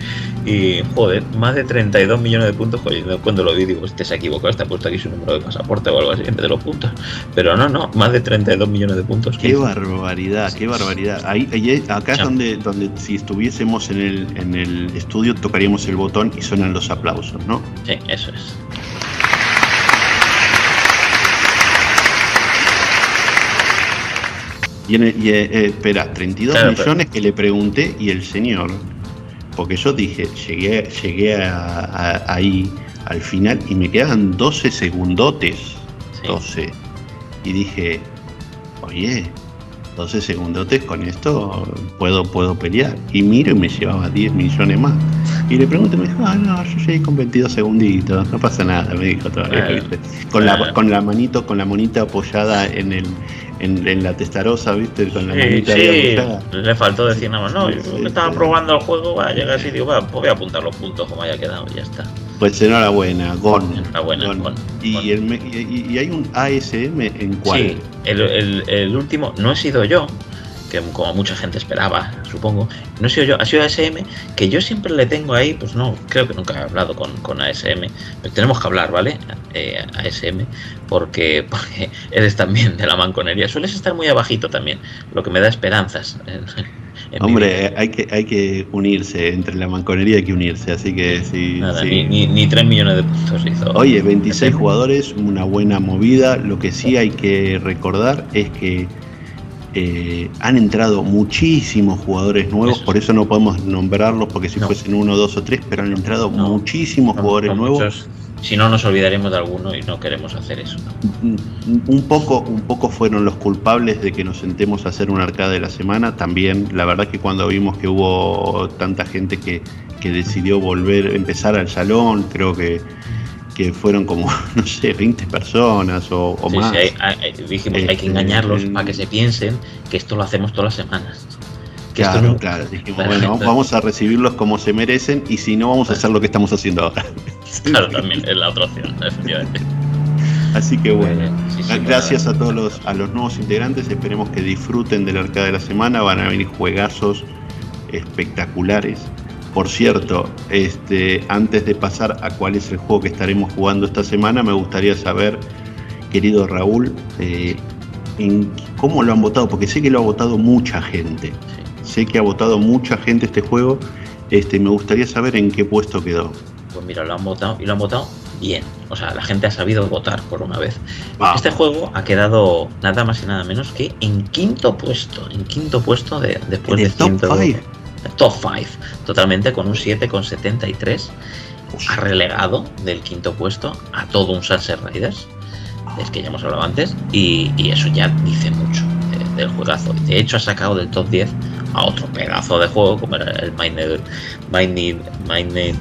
D: Y, joder, más de 32 millones de puntos. Joder, yo cuando lo vi, digo, este se ha equivocado, está puesto aquí su número de pasaporte o algo así en vez de los puntos. Pero no, no, más de 32 millones de puntos.
A: Qué barbaridad, qué barbaridad. Ahí, ahí- acá es donde, donde si estuviésemos en el, en el estudio tocaríamos el botón y suenan los aplausos, ¿no?
D: Sí, eso es.
A: Y, en el- y, eh, eh, espera, 32
D: Claro, pero-
A: millones que le pregunté y el señor, porque yo dije, llegué, llegué a- a- ahí al final y me quedaban 12 segundotes, 12. Y dije, oye, 12 segundotes con esto puedo, puedo pelear. Y miro y me llevaba 10 millones más. Y le pregunto y me dijo, ah, no, yo llegué con 22 segunditos, no pasa nada, me dijo todavía. Con la, con la manito, con la monita apoyada en el, en, en la testaroza, ¿viste? Con la
D: Sí,
A: manita
D: sí,
A: apoyada.
D: le faltó decir nada más. No, yo
A: Sí,
D: estaba
A: sí.
D: probando el juego, va a llegar así, digo, va, pues voy a apuntar los puntos como haya quedado, y ya está.
A: Pues enhorabuena, Gon.
D: Enhorabuena,
A: Gon.
D: Gon,
A: Y, el y, y hay un ASM en cuál?
D: Sí, el, el- el último no he sido yo, que como mucha gente esperaba, supongo. No he sido yo, ha sido ASM, que yo siempre le tengo ahí, pues no, creo que nunca he hablado con, con ASM. Pero tenemos que hablar, ¿vale? Eh, ASM, porque, porque eres también de la manconería. Sueles estar muy abajito también, lo que me da esperanzas. en- en mi
A: Hombre, hay que, hay que unirse, entre la manconería hay que unirse, así que sí.
D: Nada,
A: sí.
D: ni, ni, ni 3 millones de puntos hizo.
A: Oye, 26 jugadores, una buena movida. Lo que sí hay que recordar es que eh, han entrado muchísimos jugadores nuevos, por eso no podemos nombrarlos porque si fuesen uno, dos o tres, pero han entrado muchísimos jugadores
D: son
A: nuevos.
D: muchos. Si no, nos olvidaremos de alguno y no queremos hacer eso.
A: Un poco, un poco fueron los culpables de que nos sentemos a hacer un arcade de la semana. También, la verdad que cuando vimos que hubo tanta gente que, que decidió volver, empezar al salón, creo que, que fueron como, no sé, 20 personas o, o
D: Sí,
A: más.
D: sí, hay- hay- dijimos, hay que
A: Este,
D: engañarlos para que se piensen que esto lo hacemos todas las semanas. Que esto
A: Claro,
D: no-
A: claro. Dijimos, bueno,
D: gente-
A: vamos a recibirlos como se merecen y si no, vamos a hacer lo que estamos haciendo ahora.
D: Claro, también es la otra opción, efectivamente.
A: Así que bueno,
D: Sí, sí,
A: gracias a todos los, a los nuevos integrantes. Esperemos que disfruten del arcade de la semana. Van a venir juegazos espectaculares. Por cierto, este, antes de pasar a cuál es el juego que estaremos jugando esta semana, me gustaría saber, querido Raúl, eh, en cómo lo han votado, porque sé que lo ha votado mucha gente. Sé que ha votado mucha gente este juego. Este, me gustaría saber en qué puesto quedó.
D: Pues mira, lo han votado y lo han votado bien. O sea, la gente ha sabido votar por una vez. Este juego ha quedado nada más y nada menos que en quinto puesto. En quinto puesto de, después
A: ¿En el
D: de
A: top
D: 100
A: five?
D: Top 5. Totalmente con un 7,73. Ha relegado del quinto puesto a todo un Sunset Riders. Del que ya hemos hablado antes. Y, y eso ya dice mucho de- del juegazo. De hecho, ha sacado del top 10 a otro pedazo de juego como era el. Minded. Minded. Minded.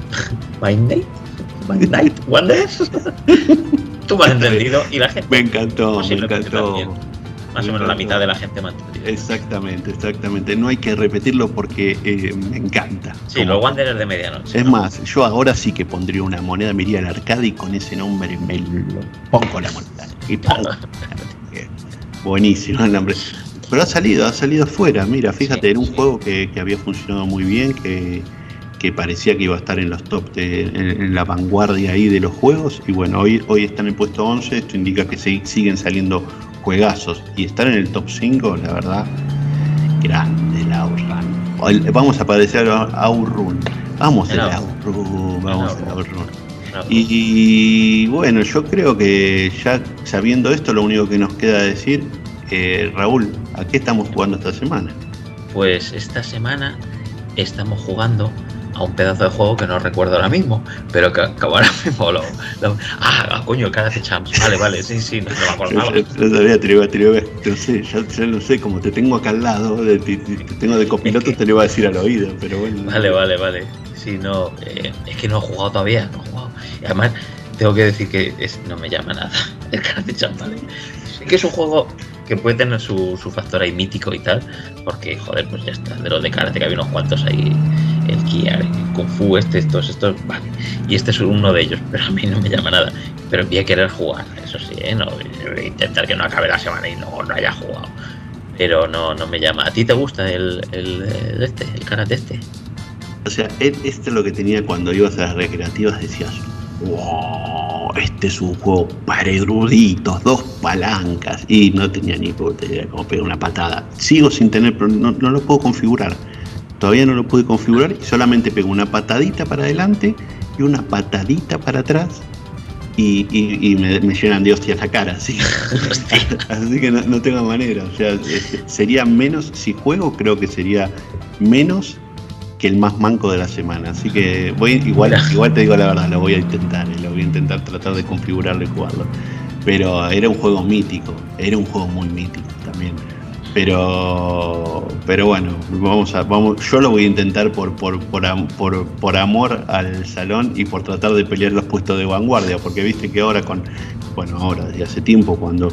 D: Midnight Wonders. Tú me has entendido y la gente.
A: Me encantó, me
D: posiblemente
A: encantó.
D: también. Más o menos la mitad de la gente entendido.
A: Exactamente, exactamente. No hay que repetirlo porque eh, me encanta.
D: Sí, los Wanderers de medianoche.
A: Es más, yo ahora sí que pondría una moneda, me iría al arcade y con ese nombre me lo pongo la moneda. Y pongo. Buenísimo el nombre. Pero ha salido, ha salido afuera. Mira, fíjate, era un juego que, que había funcionado muy bien, que, que parecía que iba a estar en los top, de- en, en la vanguardia ahí de los juegos. Y bueno, hoy, hoy está en el puesto 11. Esto indica que se- siguen saliendo juegazos. Y estar en el top 5, la verdad, grande el Outrun. El- Vamos a aparecer a Outrun. Vamos
D: El Outrun.
A: Vamos al Outrun. Y, y bueno, yo creo que ya sabiendo esto, lo único que nos queda decir, eh, Raúl, ¿a qué estamos jugando esta semana?
D: Pues esta semana estamos jugando a un pedazo de juego que no recuerdo ahora mismo, pero que, que ahora mismo lo, lo- Ah, ah, coño, Karate Champs. Vale, vale, sí, sí, no, me acordaba.
A: yo- yo todavía te lo iba a- a- no sé, ya, ya lo sé, como te tengo acá al lado, de- te, te- te tengo de copiloto, te lo iba a decir al oído, pero bueno.
D: Vale, vale, vale. Sí, no, eh, es que no he jugado todavía, no he jugado. Y además, tengo que decir que es- no me llama nada el Karate Champ, ¿vale? Sí que es un juego que puede tener su, su factor ahí mítico y tal, porque, joder, pues ya está, de los de Karate que había unos cuantos ahí, el Kiar, el Kung Fu, este, estos, estos, vale. Y este es uno de ellos, pero a mí no me llama nada. Pero voy a querer jugar, eso sí, ¿eh? No, voy a intentar que no acabe la semana y no, no haya jugado. Pero no, no me llama. ¿A ti te gusta el, el, este, el karate este?
A: O sea, él- esto es lo que tenía cuando ibas a las recreativas, decías, wow, este es un juego para eruditos, dos palancas, y no tenía ni puta idea cómo pegar una patada. Sigo sin tener, pero no, no lo puedo configurar. Todavía no lo pude configurar y solamente pego una patadita para adelante y una patadita para atrás. Y, y- y me, me llenan de hostias la cara, así, así que no, no tengo manera. O sea, este, sería menos, si juego, creo que sería menos que el más manco de la semana. Así que voy igual, igual te digo la verdad, lo voy a intentar, eh, lo voy a intentar tratar de configurarlo y jugarlo. Pero era un juego mítico, era un juego muy mítico también. Pero pero bueno, vamos a, vamos, yo lo voy a intentar por, por, por, por, por amor al salón y por tratar de pelear los puestos de vanguardia, porque viste que ahora con, bueno ahora desde hace tiempo cuando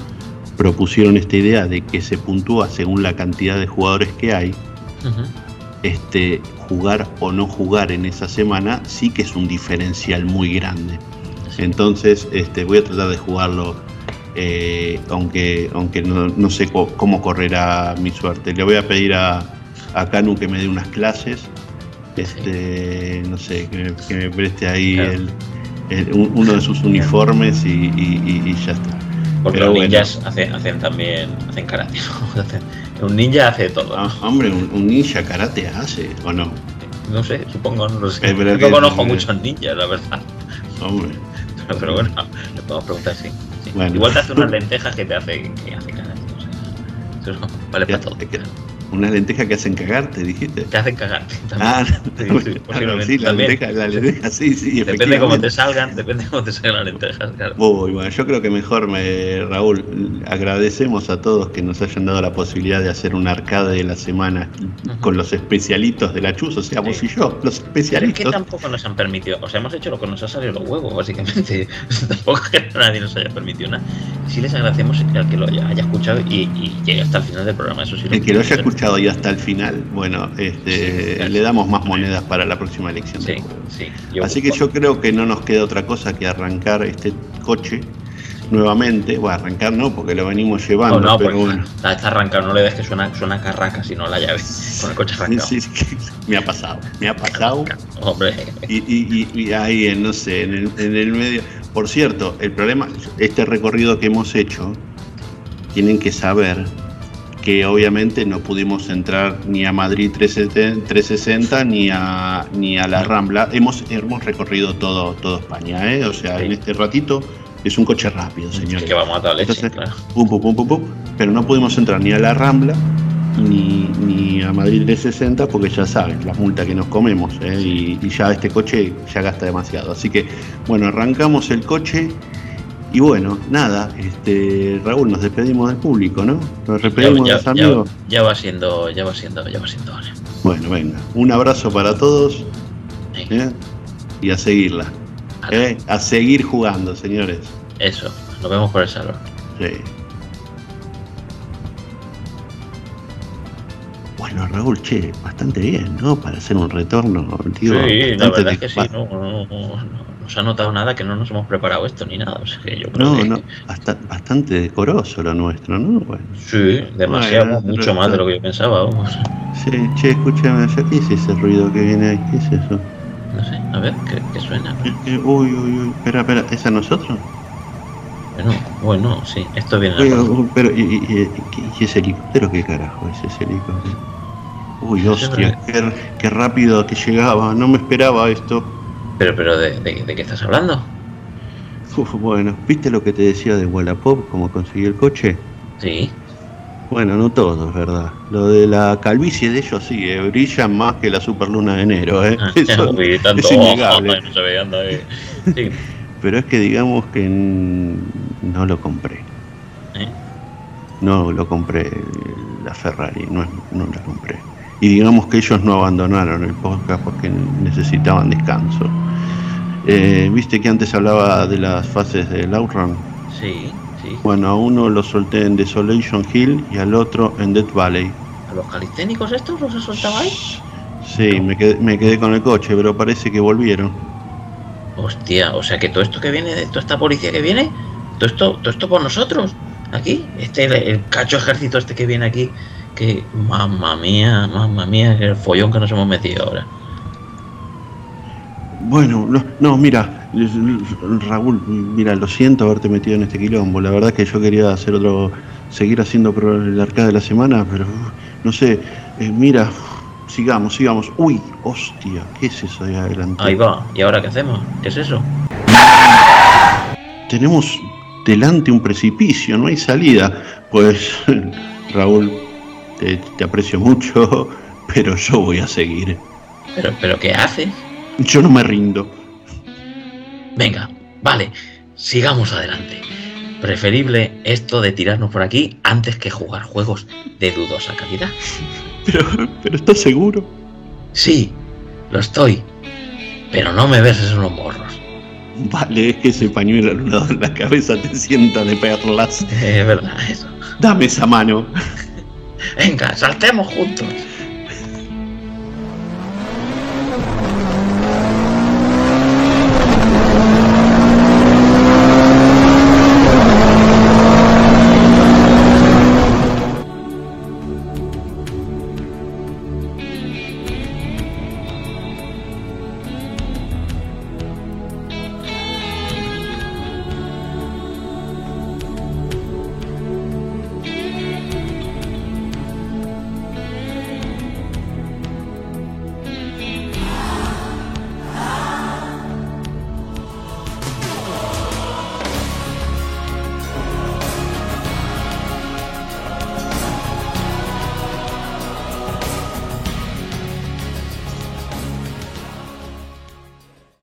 A: propusieron esta idea de que se puntúa según la cantidad de jugadores que hay, este, jugar o no jugar en esa semana sí que es un diferencial muy grande. Entonces, este, voy a tratar de jugarlo, eh, aunque, aunque no, no sé co- cómo correrá mi suerte. Le voy a pedir a, a Canu que me dé unas clases, este, no sé, que me, que me preste ahí el- el- un- uno de sus uniformes y, y- y- y ya está.
D: Porque
A: Pero
D: los
A: bueno.
D: ninjas hacen, hacen también hacen karate. un ninja hace todo.
A: Ah, hombre, un, un ninja karate hace, ¿o no?
D: No sé, supongo, no lo sé.
A: Pero
D: no conozco muchos ninjas, la verdad.
A: Hombre.
D: Pero, pero bueno, le podemos preguntar sí. sí.
A: Bueno.
D: Igual te hace unas lentejas que te hace, que hace karate. O sea, eso vale para todo.
A: Una lenteja que hacen cagarte, dijiste.
D: Te hacen cagarte.
A: Ah,
D: también. Sí, sí, posiblemente
A: sí, la
D: también.
A: lenteja, la lenteja, sí, sí,
D: Depende de cómo te salgan, depende de cómo te salgan las lentejas, claro.
A: Uy, bueno, yo creo que mejor, me, Raúl, agradecemos a todos que nos hayan dado la posibilidad de hacer un arcade de la semana con los especialitos de la chus, o sea, vos y yo, los
D: Pero es que tampoco nos han permitido, o sea, hemos hecho lo que nos ha salido los huevos, básicamente. tampoco que nadie nos haya permitido nada. Sí les agradecemos al que lo haya, haya escuchado y, y llegue hasta el final del programa, eso sí.
A: El que lo haya escuchado y hasta el final, bueno, este, le damos más monedas para la próxima elección.
D: Sí, yo-
A: Así que yo creo que no nos queda otra cosa que arrancar este coche nuevamente. Bueno, arrancar no, porque lo venimos llevando,
D: No, no,
A: pero bueno.
D: está, arrancado, no le des que suena, suena carraca, sino la llave, con el coche arrancado.
A: Sí, sí, me ha pasado, me ha pasado.
D: Hombre,
A: Y, y- y- y ahí, en, no sé, en el, en el medio. Por cierto, el problema, este recorrido que hemos hecho, tienen que saber que obviamente no pudimos entrar ni a Madrid 370 360 ni a, ni a la Rambla. Hemos, hemos recorrido todo, todo España, ¿eh? O sea, en este ratito es un coche rápido, señores.
D: que vamos a leche,
A: Entonces,
D: claro.
A: pum, pum, pum, pum, pum, pero no pudimos entrar ni a la Rambla ni, ni a Madrid 360 porque ya saben las multas que nos comemos ¿eh? y, y ya este coche ya gasta demasiado. Así que bueno, arrancamos el coche y bueno, nada, este Raúl, nos despedimos del público, ¿no? Nos despedimos de
D: ya,
A: los amigos.
D: ya va siendo, ya va siendo, ya va siendo hora.
A: Bueno, venga, un abrazo para todos ¿eh? y a seguirla. ¿eh? A seguir jugando, señores.
D: Eso, nos vemos por el salón.
A: Sí. Bueno, Raúl, che, bastante bien, ¿no? Para hacer un retorno, digo,
D: sí, la verdad es que sí, no, no, no- no se ha notado nada que no nos hemos preparado esto ni nada. O sea, que yo creo
A: No,
D: que
A: no, basta- bastante decoroso lo nuestro, ¿no? Bueno,
D: sí, demasiado, mucho más de lo que yo pensaba, vamos.
A: sí, che, escúchame, ¿qué es ese ruido que viene ahí? ¿Qué es eso?
D: No sé, a ver, ¿qué, qué suena?
A: Eh, uy, uy, uy, espera, espera, ¿es a nosotros?
D: Bueno, bueno, sí, esto viene
A: Uy,
D: a
A: pero, ¿y, y, y- y ese helicóptero qué carajo es ese helicóptero? Uy, hostia, qué, qué rápido que llegaba, no me esperaba esto.
D: Pero, pero, ¿de, de, de qué estás hablando?
A: Uf, bueno, ¿viste lo que te decía de Wallapop, cómo conseguí el coche?
D: Sí.
A: Bueno, no todo, es verdad. Lo de la calvicie de ellos sí, eh, brillan más que la superluna de enero, ¿eh? Eso
D: Uy, tanto,
A: es innegable.
D: no se. Sí.
A: Pero es que digamos que no lo compré.
D: ¿Eh?
A: No lo compré la Ferrari, no, no la compré. Y digamos que ellos no abandonaron el podcast porque necesitaban descanso. Eh, Viste que antes hablaba de las fases del Outrun.
D: Sí, sí.
A: Bueno, a uno lo solté en Desolation Hill y al otro en Death Valley.
D: ¿A los calisténicos estos los soltabais?
A: Sí, me quedé, me quedé con el coche, pero parece que volvieron.
D: Hostia, o sea que todo esto que viene, de toda esta policía que viene, todo esto, todo esto por nosotros, aquí, este, el, el cacho ejército este que viene aquí, que, mamma mía, mamma mía, el follón que nos hemos metido ahora.
A: Bueno, no, no, mira, Raúl, mira, lo siento haberte metido en este quilombo. La verdad que yo quería hacer otro, seguir haciendo el arcade de la semana, pero no sé, eh, mira, sigamos, sigamos. Uy, hostia, ¿qué es eso de adelante?
D: Ahí va, ¿y ahora qué hacemos? ¿Qué es eso?
A: Tenemos delante un precipicio, no hay salida. Pues, Raúl, te, te aprecio mucho, pero yo voy a seguir.
D: ¿Pero, pero qué haces?
A: Yo no me rindo.
D: Venga, vale, sigamos adelante. Preferible esto de tirarnos por aquí antes que jugar juegos de dudosa calidad.
A: Pero, pero ¿estás seguro?
D: Sí, lo estoy. Pero no me beses en los morros.
A: Vale, es que ese pañuelo al lado de la cabeza te sienta de perlas.
D: Es verdad, eso.
A: Dame esa mano.
D: Venga, saltemos juntos.